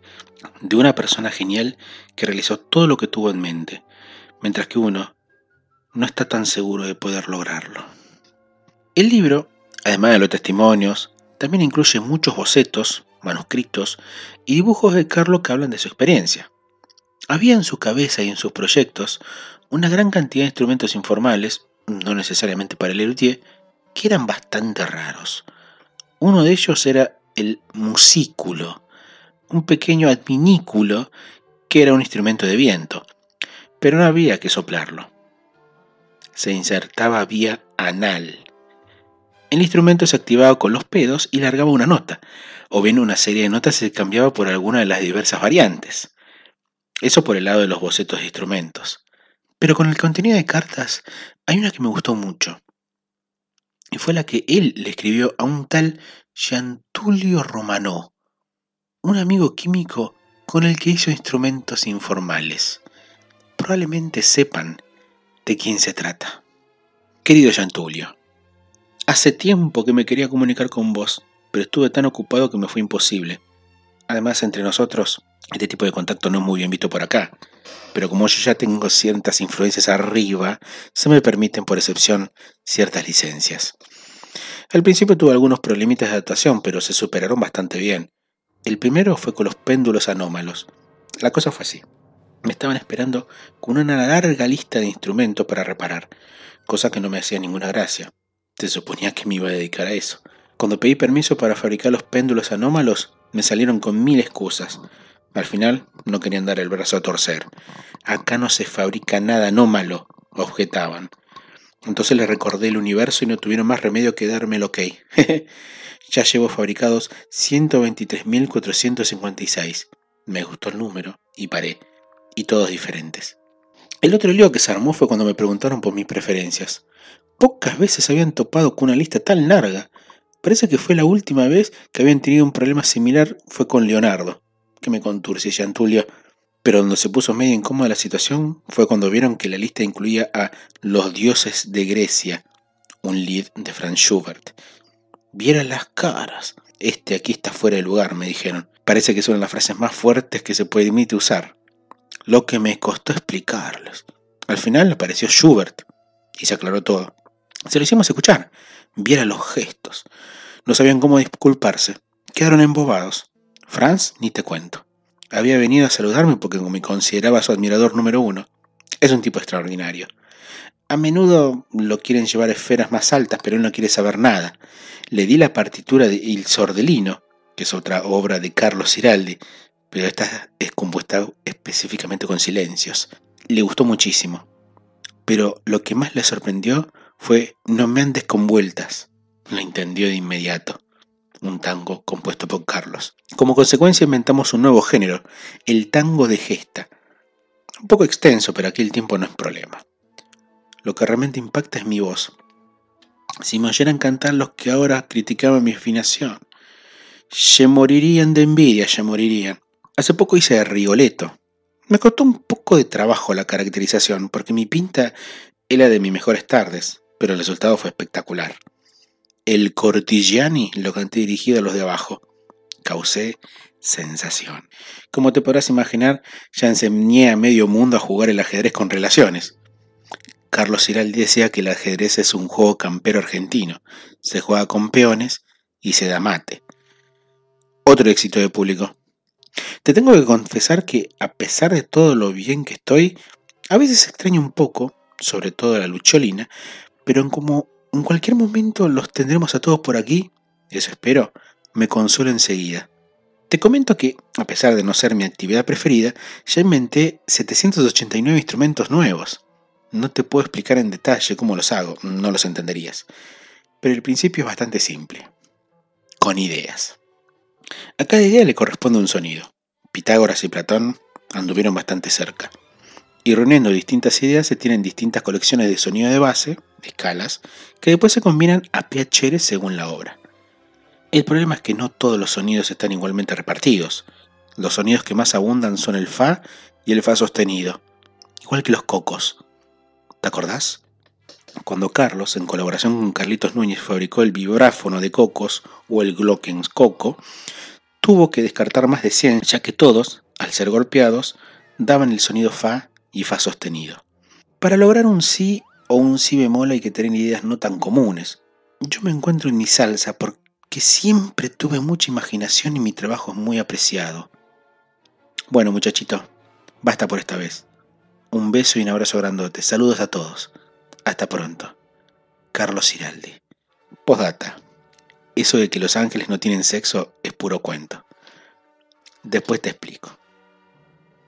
de una persona genial que realizó todo lo que tuvo en mente, mientras que uno no está tan seguro de poder lograrlo. El libro, además de los testimonios, también incluye muchos bocetos, manuscritos y dibujos de Carlos que hablan de su experiencia. Había en su cabeza y en sus proyectos una gran cantidad de instrumentos informales, no necesariamente para el erutier, que eran bastante raros. Uno de ellos era el musículo, un pequeño adminículo que era un instrumento de viento, pero no había que soplarlo. se insertaba vía anal. El instrumento se activaba con los pedos y largaba una nota, o bien una serie de notas se cambiaba por alguna de las diversas variantes. Eso por el lado de los bocetos de instrumentos. Pero con el contenido de cartas hay una que me gustó mucho. Y fue la que él le escribió a un tal Giantulio Romano, un amigo químico con el que hizo instrumentos informales. Probablemente sepan de quién se trata. Querido Giantulio, hace tiempo que me quería comunicar con vos, pero estuve tan ocupado que me fue imposible. Además, entre nosotros, este tipo de contacto no es muy bien visto por acá, pero como yo ya tengo ciertas influencias arriba, se me permiten por excepción ciertas licencias. Al principio tuve algunos problemitas de adaptación, pero se superaron bastante bien. El primero fue con los péndulos anómalos. La cosa fue así. Me estaban esperando con una larga lista de instrumentos para reparar, cosa que no me hacía ninguna gracia. Se suponía que me iba a dedicar a eso. Cuando pedí permiso para fabricar los péndulos anómalos, me salieron con mil excusas. Al final, no querían dar el brazo a torcer. Acá no se fabrica nada anómalo, objetaban. Entonces les recordé el universo y no tuvieron más remedio que darme el ok. ya llevo fabricados 123.456. Me gustó el número y paré. Y todos diferentes. El otro lío que se armó fue cuando me preguntaron por mis preferencias. Pocas veces habían topado con una lista tan larga. Parece que fue la última vez que habían tenido un problema similar fue con Leonardo, que me conturce Antulio. Pero donde se puso medio incómoda la situación fue cuando vieron que la lista incluía a Los dioses de Grecia, un lead de Franz Schubert. Vieran las caras. Este aquí está fuera de lugar, me dijeron. Parece que son las frases más fuertes que se puede usar. Lo que me costó explicarles. Al final apareció Schubert y se aclaró todo. Se lo hicimos escuchar. Viera los gestos. No sabían cómo disculparse. Quedaron embobados. Franz, ni te cuento. Había venido a saludarme porque me consideraba su admirador número uno. Es un tipo extraordinario. A menudo lo quieren llevar a esferas más altas, pero él no quiere saber nada. Le di la partitura de Il Sordelino, que es otra obra de Carlos Ciraldi, pero esta es compuesta específicamente con silencios. Le gustó muchísimo. Pero lo que más le sorprendió fue No me andes con vueltas. Lo entendió de inmediato. Un tango compuesto por Carlos. Como consecuencia inventamos un nuevo género, el tango de gesta. Un poco extenso, pero aquí el tiempo no es problema. Lo que realmente impacta es mi voz. Si me oyeran cantar los que ahora criticaban mi afinación, se morirían de envidia, se morirían. Hace poco hice Rigoletto. Me costó un poco de trabajo la caracterización, porque mi pinta era de mis mejores tardes, pero el resultado fue espectacular. El Cortigiani lo canté dirigido a los de abajo. Causé sensación. Como te podrás imaginar, ya enseñé a medio mundo a jugar el ajedrez con relaciones. Carlos Ciraldi decía que el ajedrez es un juego campero argentino. Se juega con peones y se da mate. Otro éxito de público. Te tengo que confesar que a pesar de todo lo bien que estoy, a veces extraño un poco, sobre todo la lucholina, pero en como en cualquier momento los tendremos a todos por aquí, eso espero, me consuelo enseguida. Te comento que, a pesar de no ser mi actividad preferida, ya inventé 789 instrumentos nuevos. No te puedo explicar en detalle cómo los hago, no los entenderías. Pero el principio es bastante simple. Con ideas. A cada idea le corresponde un sonido. Pitágoras y Platón anduvieron bastante cerca. Y reuniendo distintas ideas se tienen distintas colecciones de sonido de base, escalas, que después se combinan a piacheres según la obra. El problema es que no todos los sonidos están igualmente repartidos. Los sonidos que más abundan son el Fa y el Fa sostenido, igual que los cocos. ¿Te acordás? Cuando Carlos, en colaboración con Carlitos Núñez, fabricó el vibráfono de cocos o el Glockens Coco, tuvo que descartar más de 100, ya que todos, al ser golpeados, daban el sonido Fa y Fa sostenido. Para lograr un Si o un Si bemol hay que tener ideas no tan comunes. Yo me encuentro en mi salsa porque siempre tuve mucha imaginación y mi trabajo es muy apreciado. Bueno, muchachito, basta por esta vez. Un beso y un abrazo grandote. Saludos a todos. Hasta pronto. Carlos Ciraldi. Postdata. Eso de que los ángeles no tienen sexo es puro cuento. Después te explico.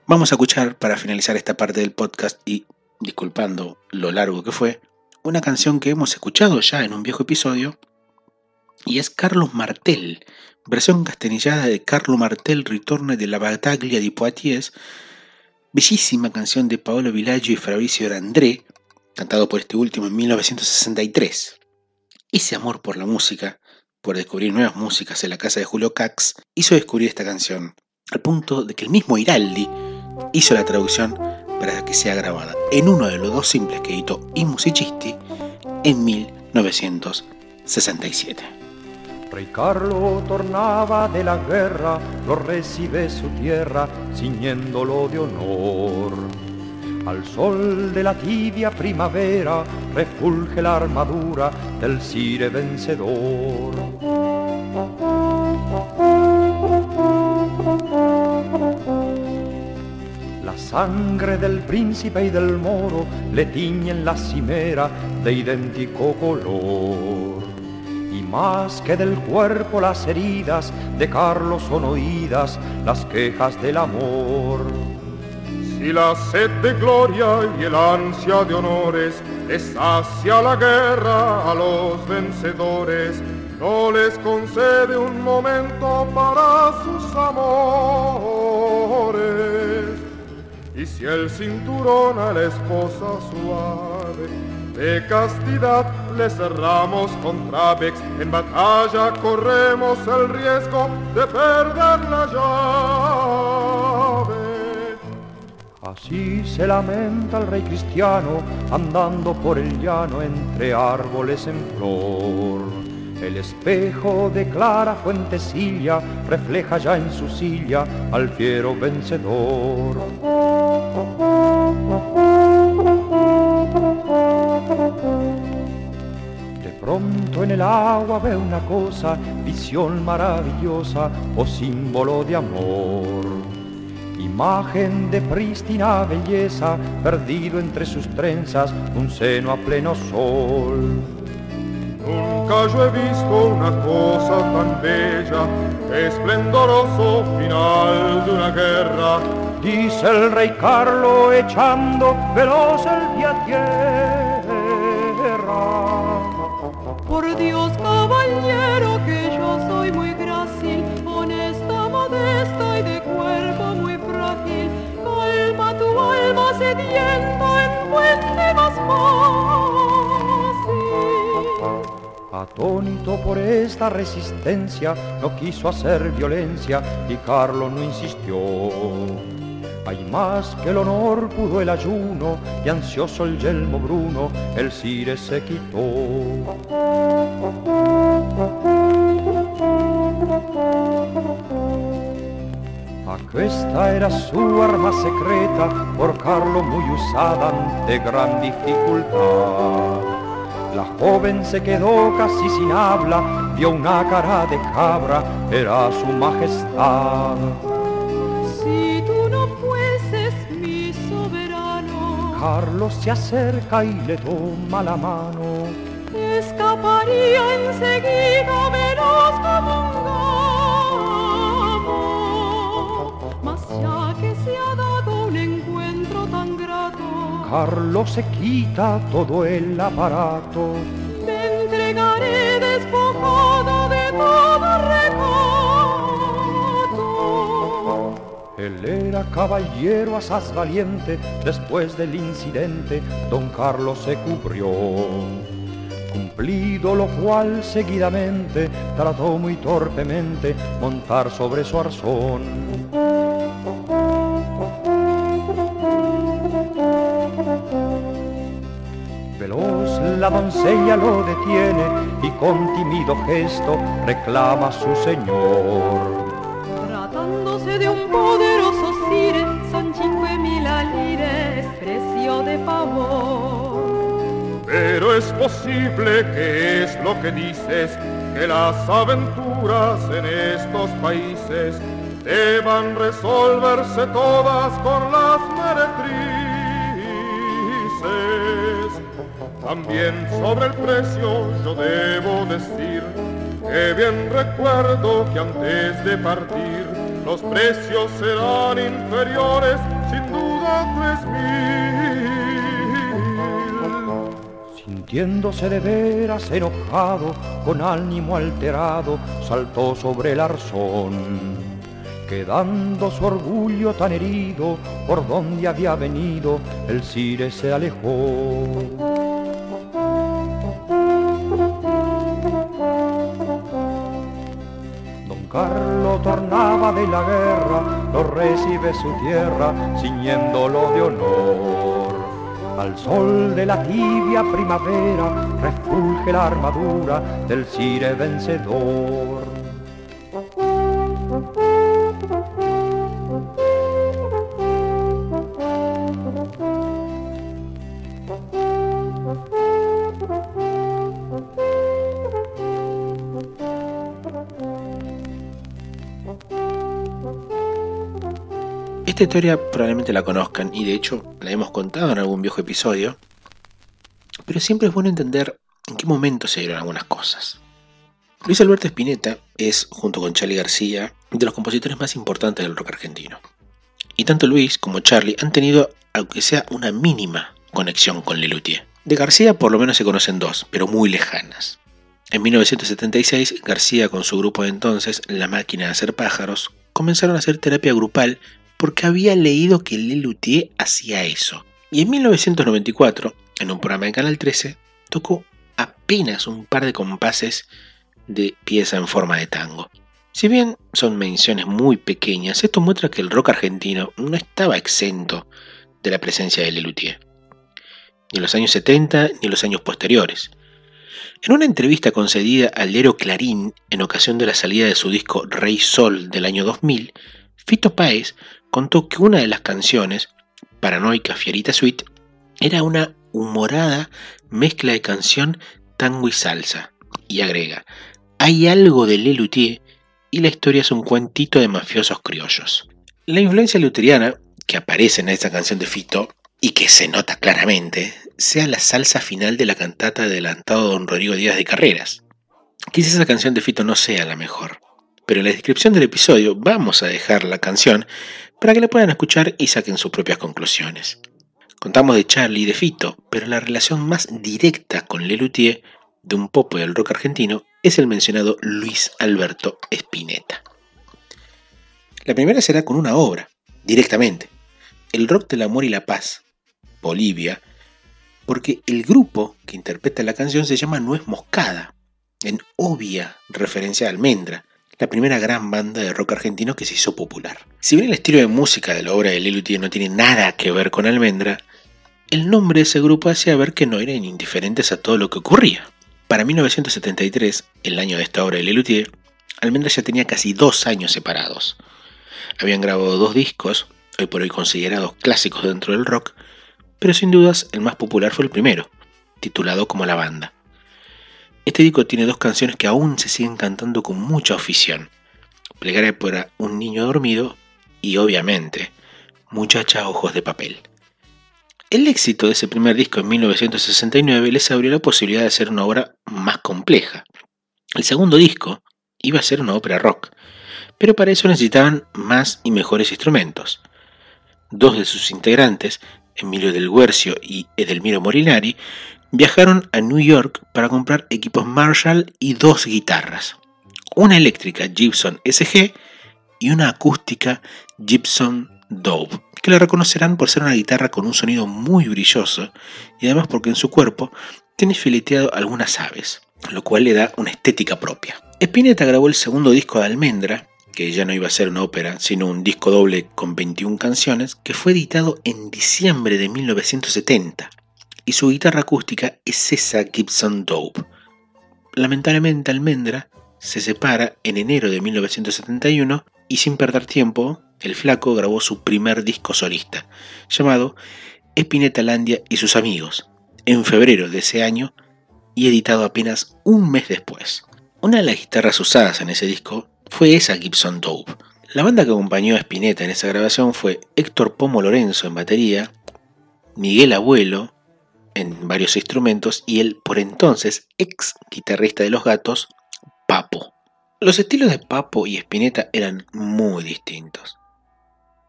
Vamos a escuchar para finalizar esta parte del podcast y, disculpando lo largo que fue, una canción que hemos escuchado ya en un viejo episodio y es Carlos Martel, versión castellanizada de Carlo Martel Ritorne de la Battaglia di Poitiers, bellísima canción de Paolo Villaggio y Fabrizio D'André, cantado por este último en 1963. Ese amor por la música, por descubrir nuevas músicas en la casa de Julio Cax, hizo descubrir esta canción, al punto de que el mismo Iraldi hizo la traducción para que sea grabada en uno de los dos simples que editó I Musicisti en 1967. Rey Carlo tornaba de la guerra, lo recibe su tierra, ciñéndolo de honor. Al sol de la tibia primavera refulge la armadura del cire vencedor. Sangre del príncipe y del moro le tiñen la cimera de idéntico color. Y más que del cuerpo las heridas de Carlos son oídas las quejas del amor. Si la sed de gloria y el ansia de honores es hacia la guerra a los vencedores, no les concede un momento para sus amores. Y si el cinturón a la esposa suave de castidad le cerramos con trabex, en batalla corremos el riesgo de perder la llave. Así se lamenta el rey cristiano andando por el llano entre árboles en flor. El espejo de clara fuentecilla refleja ya en su silla al fiero vencedor. De pronto en el agua ve una cosa, visión maravillosa o símbolo de amor. Imagen de prístina belleza, perdido entre sus trenzas un seno a pleno sol. Nunca yo he visto una cosa tan bella, esplendoroso final de una guerra. Dice el rey Carlo echando veloz el pie a tierra. Por Dios, caballero, que yo soy muy grácil, honesta, modesta y de cuerpo muy frágil. Calma tu alma sedienta en fuente más fácil. Atónito por esta resistencia, no quiso hacer violencia y Carlo no insistió. Hay más que el honor pudo el ayuno y ansioso el yelmo bruno, el cire se quitó. Aquesta era su arma secreta, por Carlo muy usada ante gran dificultad. La joven se quedó casi sin habla, vio una cara de cabra, era su majestad. Si tú no fueses mi soberano, Carlos se acerca y le toma la mano. escaparía enseguida veloz como un gamo. Mas ya que se ha dado Carlos se quita todo el aparato. me entregaré despojado de todo recato. Él era caballero asaz valiente, después del incidente, don Carlos se cubrió. Cumplido lo cual seguidamente trató muy torpemente montar sobre su arzón. La doncella lo detiene y con tímido gesto reclama a su señor. Tratándose de un poderoso sire, son cinque mil alires, precio de favor. Pero es posible que es lo que dices, que las aventuras en estos países deban resolverse todas con las meretrices. También sobre el precio yo debo decir que bien recuerdo que antes de partir los precios serán inferiores sin duda tres mil. Sintiéndose de veras enojado, con ánimo alterado, saltó sobre el arzón. Quedando su orgullo tan herido, por donde había venido, el cire se alejó. De la guerra, lo recibe su tierra, ciñéndolo de honor. Al sol de la tibia primavera refulge la armadura del cire vencedor. Esta historia probablemente la conozcan y de hecho la hemos contado en algún viejo episodio, pero siempre es bueno entender en qué momento se dieron algunas cosas. Luis Alberto Spinetta es, junto con Charlie García, de los compositores más importantes del rock argentino. Y tanto Luis como Charlie han tenido, aunque sea una mínima, conexión con Lelutier. De García por lo menos se conocen dos, pero muy lejanas. En 1976, García con su grupo de entonces, La Máquina de Hacer Pájaros, comenzaron a hacer terapia grupal porque había leído que Lelutier hacía eso. Y en 1994, en un programa de Canal 13, tocó apenas un par de compases de pieza en forma de tango. Si bien son menciones muy pequeñas, esto muestra que el rock argentino no estaba exento de la presencia de Lelutier, ni en los años 70 ni en los años posteriores. En una entrevista concedida al diario Clarín en ocasión de la salida de su disco Rey Sol del año 2000, Fito Páez contó que una de las canciones, Paranoica Fierita Suite, era una humorada mezcla de canción, tango y salsa. Y agrega, hay algo de Lelutier y la historia es un cuentito de mafiosos criollos. La influencia luteriana que aparece en esta canción de Fito y que se nota claramente, sea la salsa final de la cantata adelantado Don Rodrigo Díaz de Carreras. Quizás esa canción de Fito no sea la mejor, pero en la descripción del episodio vamos a dejar la canción para que la puedan escuchar y saquen sus propias conclusiones. Contamos de Charlie y de Fito, pero la relación más directa con Lelutier de un popo del rock argentino es el mencionado Luis Alberto Spinetta. La primera será con una obra, directamente, El rock del amor y la paz, Bolivia, porque el grupo que interpreta la canción se llama Nuez Moscada, en obvia referencia a Almendra, la primera gran banda de rock argentino que se hizo popular. Si bien el estilo de música de la obra de Lelutier no tiene nada que ver con Almendra, el nombre de ese grupo hacía ver que no eran indiferentes a todo lo que ocurría. Para 1973, el año de esta obra de Lelutier, Almendra ya tenía casi dos años separados. Habían grabado dos discos, hoy por hoy considerados clásicos dentro del rock, pero sin dudas el más popular fue el primero, titulado como La Banda. Este disco tiene dos canciones que aún se siguen cantando con mucha afición. Plegaria por un niño dormido y obviamente Muchacha Ojos de Papel. El éxito de ese primer disco en 1969 les abrió la posibilidad de hacer una obra más compleja. El segundo disco iba a ser una ópera rock, pero para eso necesitaban más y mejores instrumentos. Dos de sus integrantes, Emilio del Guercio y Edelmiro Morinari, viajaron a New York para comprar equipos Marshall y dos guitarras, una eléctrica Gibson SG y una acústica Gibson Dove, que la reconocerán por ser una guitarra con un sonido muy brilloso y además porque en su cuerpo tiene fileteado algunas aves, lo cual le da una estética propia. Spinetta grabó el segundo disco de Almendra, que ya no iba a ser una ópera, sino un disco doble con 21 canciones, que fue editado en diciembre de 1970 y su guitarra acústica es esa Gibson Dope. Lamentablemente Almendra se separa en enero de 1971 y sin perder tiempo, el flaco grabó su primer disco solista, llamado Espineta Landia y sus amigos, en febrero de ese año y editado apenas un mes después. Una de las guitarras usadas en ese disco fue esa Gibson Dope. La banda que acompañó a Spinetta en esa grabación fue Héctor Pomo Lorenzo en batería, Miguel Abuelo en varios instrumentos y el por entonces ex guitarrista de Los Gatos, Papo. Los estilos de Papo y Spinetta eran muy distintos.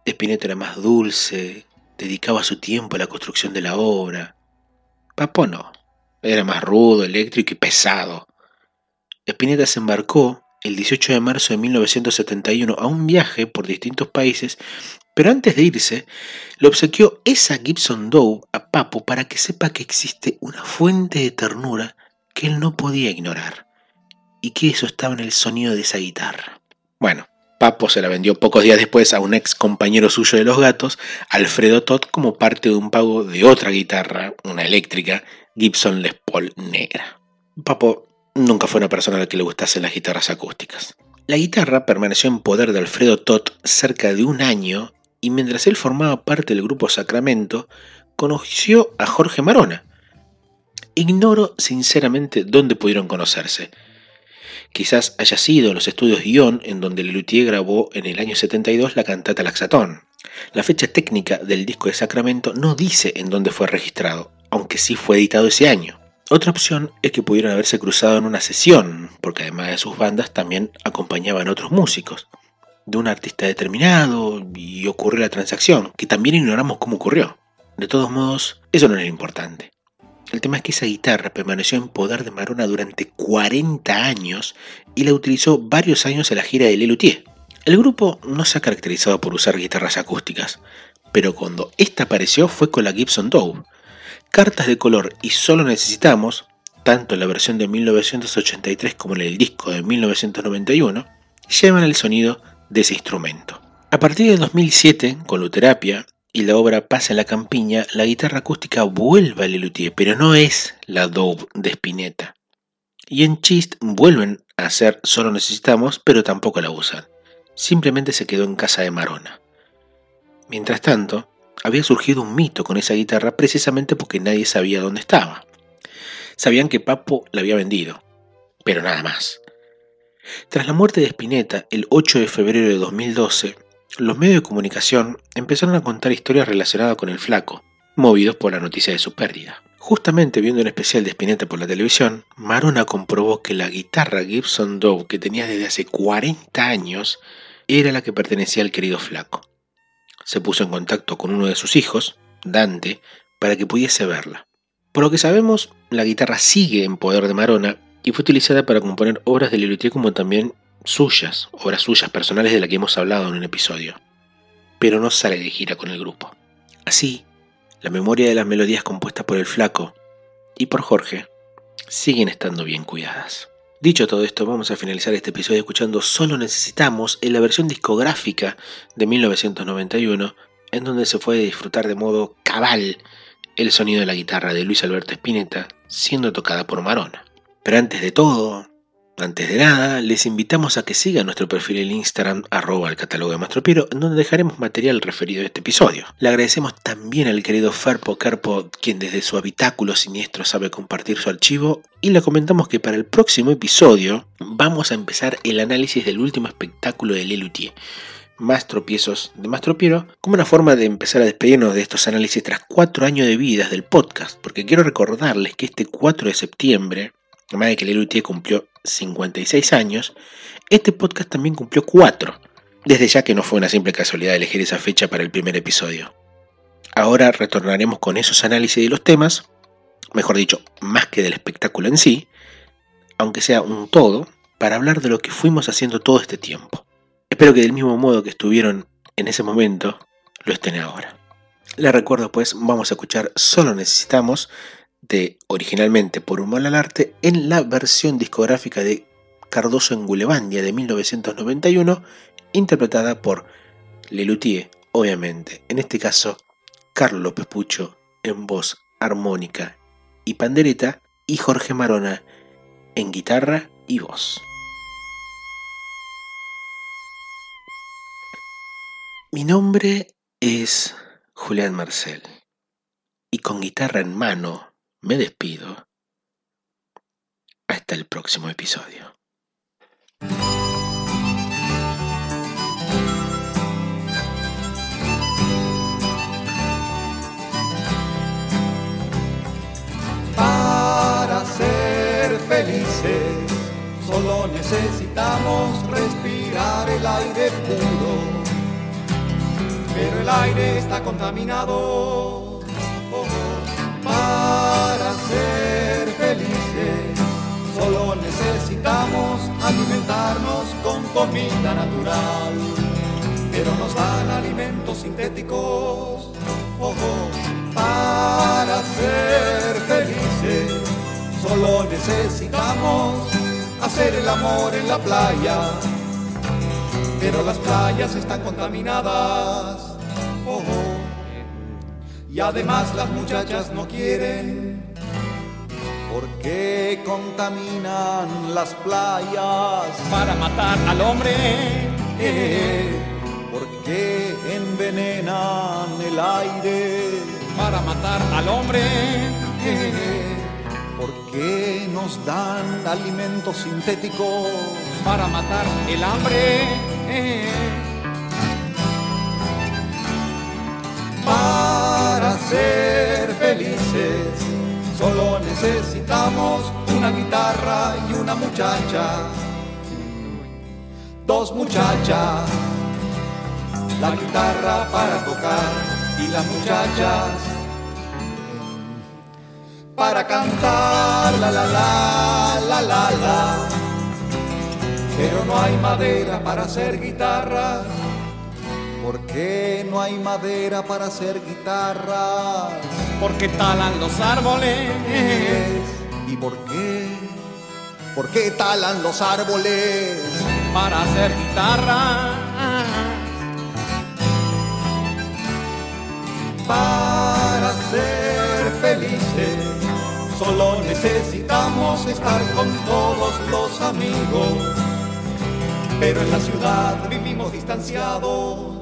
Spinetta era más dulce, dedicaba su tiempo a la construcción de la obra. Papo no. Era más rudo, eléctrico y pesado. Spinetta se embarcó el 18 de marzo de 1971 a un viaje por distintos países, pero antes de irse, le obsequió esa Gibson Dove a Papo para que sepa que existe una fuente de ternura que él no podía ignorar, y que eso estaba en el sonido de esa guitarra. Bueno, Papo se la vendió pocos días después a un ex compañero suyo de los gatos, Alfredo Todd, como parte de un pago de otra guitarra, una eléctrica, Gibson Les Paul negra. Papo nunca fue una persona a la que le gustasen las guitarras acústicas. La guitarra permaneció en poder de Alfredo Todd cerca de un año y mientras él formaba parte del grupo Sacramento, conoció a Jorge Marona. Ignoro sinceramente dónde pudieron conocerse. Quizás haya sido los estudios Guión, en donde Lelutier grabó en el año 72 la cantata Laxatón. La fecha técnica del disco de Sacramento no dice en dónde fue registrado, aunque sí fue editado ese año. Otra opción es que pudieron haberse cruzado en una sesión, porque además de sus bandas también acompañaban otros músicos, de un artista determinado y ocurrió la transacción, que también ignoramos cómo ocurrió. De todos modos, eso no era importante. El tema es que esa guitarra permaneció en poder de Marona durante 40 años y la utilizó varios años en la gira de Lelutier. El grupo no se ha caracterizado por usar guitarras acústicas, pero cuando esta apareció fue con la Gibson Dove, Cartas de color y Solo necesitamos, tanto en la versión de 1983 como en el disco de 1991, llevan el sonido de ese instrumento. A partir de 2007, con Luterapia y la obra Pasa en la campiña, la guitarra acústica vuelve a Lelutier, pero no es la Dove de Spinetta. Y en Chist vuelven a hacer Solo necesitamos, pero tampoco la usan. Simplemente se quedó en casa de Marona. Mientras tanto, había surgido un mito con esa guitarra precisamente porque nadie sabía dónde estaba. Sabían que Papo la había vendido, pero nada más. Tras la muerte de Spinetta, el 8 de febrero de 2012, los medios de comunicación empezaron a contar historias relacionadas con el flaco, movidos por la noticia de su pérdida. Justamente viendo un especial de Spinetta por la televisión, Marona comprobó que la guitarra Gibson Dove que tenía desde hace 40 años era la que pertenecía al querido flaco se puso en contacto con uno de sus hijos, Dante, para que pudiese verla. Por lo que sabemos, la guitarra sigue en poder de Marona y fue utilizada para componer obras de Lelutier como también suyas, obras suyas personales de las que hemos hablado en un episodio. Pero no sale de gira con el grupo. Así, la memoria de las melodías compuestas por el flaco y por Jorge siguen estando bien cuidadas. Dicho todo esto, vamos a finalizar este episodio escuchando Solo Necesitamos en la versión discográfica de 1991, en donde se puede disfrutar de modo cabal el sonido de la guitarra de Luis Alberto Spinetta siendo tocada por Marona. Pero antes de todo, antes de nada, les invitamos a que sigan nuestro perfil en Instagram, arroba el catálogo de Mastropiero, en donde dejaremos material referido a este episodio. Le agradecemos también al querido Ferpo Carpo, quien desde su habitáculo siniestro sabe compartir su archivo, y le comentamos que para el próximo episodio vamos a empezar el análisis del último espectáculo de Lelutier. Más tropiezos de Mastropiero, como una forma de empezar a despedirnos de estos análisis tras cuatro años de vidas del podcast, porque quiero recordarles que este 4 de septiembre además de que Lelutier cumplió 56 años, este podcast también cumplió 4, desde ya que no fue una simple casualidad elegir esa fecha para el primer episodio. Ahora retornaremos con esos análisis de los temas, mejor dicho, más que del espectáculo en sí, aunque sea un todo, para hablar de lo que fuimos haciendo todo este tiempo. Espero que del mismo modo que estuvieron en ese momento, lo estén ahora. Les recuerdo pues, vamos a escuchar Solo Necesitamos de originalmente por Humor al Arte en la versión discográfica de Cardoso en Gulebandia de 1991, interpretada por Lelutier, obviamente. En este caso, Carlos López en voz armónica y pandereta y Jorge Marona en guitarra y voz. Mi nombre es Julián Marcel y con guitarra en mano me despido. Hasta el próximo episodio. Para ser felices, solo necesitamos respirar el aire puro. Pero el aire está contaminado para ser felices. Solo necesitamos alimentarnos con comida natural, pero nos dan alimentos sintéticos. Ojo, para ser felices, solo necesitamos hacer el amor en la playa, pero las playas están contaminadas. Ojo, y además las muchachas no quieren ¿Por qué contaminan las playas? Para matar al hombre. Eh, ¿Por qué envenenan el aire? Para matar al hombre. Eh, ¿Por qué nos dan alimentos sintéticos? Para matar el hambre. Eh, para ser Solo necesitamos una guitarra y una muchacha. Dos muchachas. La guitarra para tocar y las muchachas para cantar la la la la la la. Pero no hay madera para hacer guitarra. ¿Por qué no hay madera para hacer guitarras? Porque talan los árboles. ¿Y por qué? ¿Por qué talan los árboles? Para hacer guitarras. Para ser felices, solo necesitamos estar con todos los amigos. Pero en la ciudad vivimos distanciados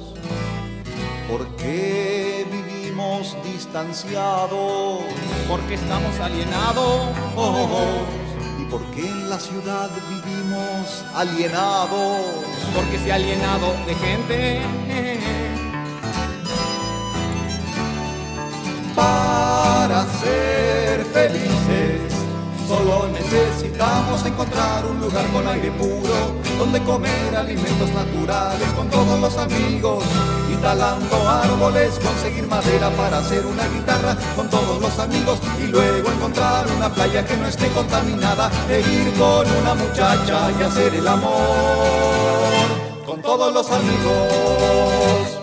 ¿Por qué vivimos distanciados? Porque estamos alienados. ¿Y por qué en la ciudad vivimos alienados? Porque se ha alienado de gente. Para ser felices Solo necesitamos encontrar un lugar con aire puro, donde comer alimentos naturales con todos los amigos y talando árboles, conseguir madera para hacer una guitarra con todos los amigos y luego encontrar una playa que no esté contaminada e ir con una muchacha y hacer el amor con todos los amigos.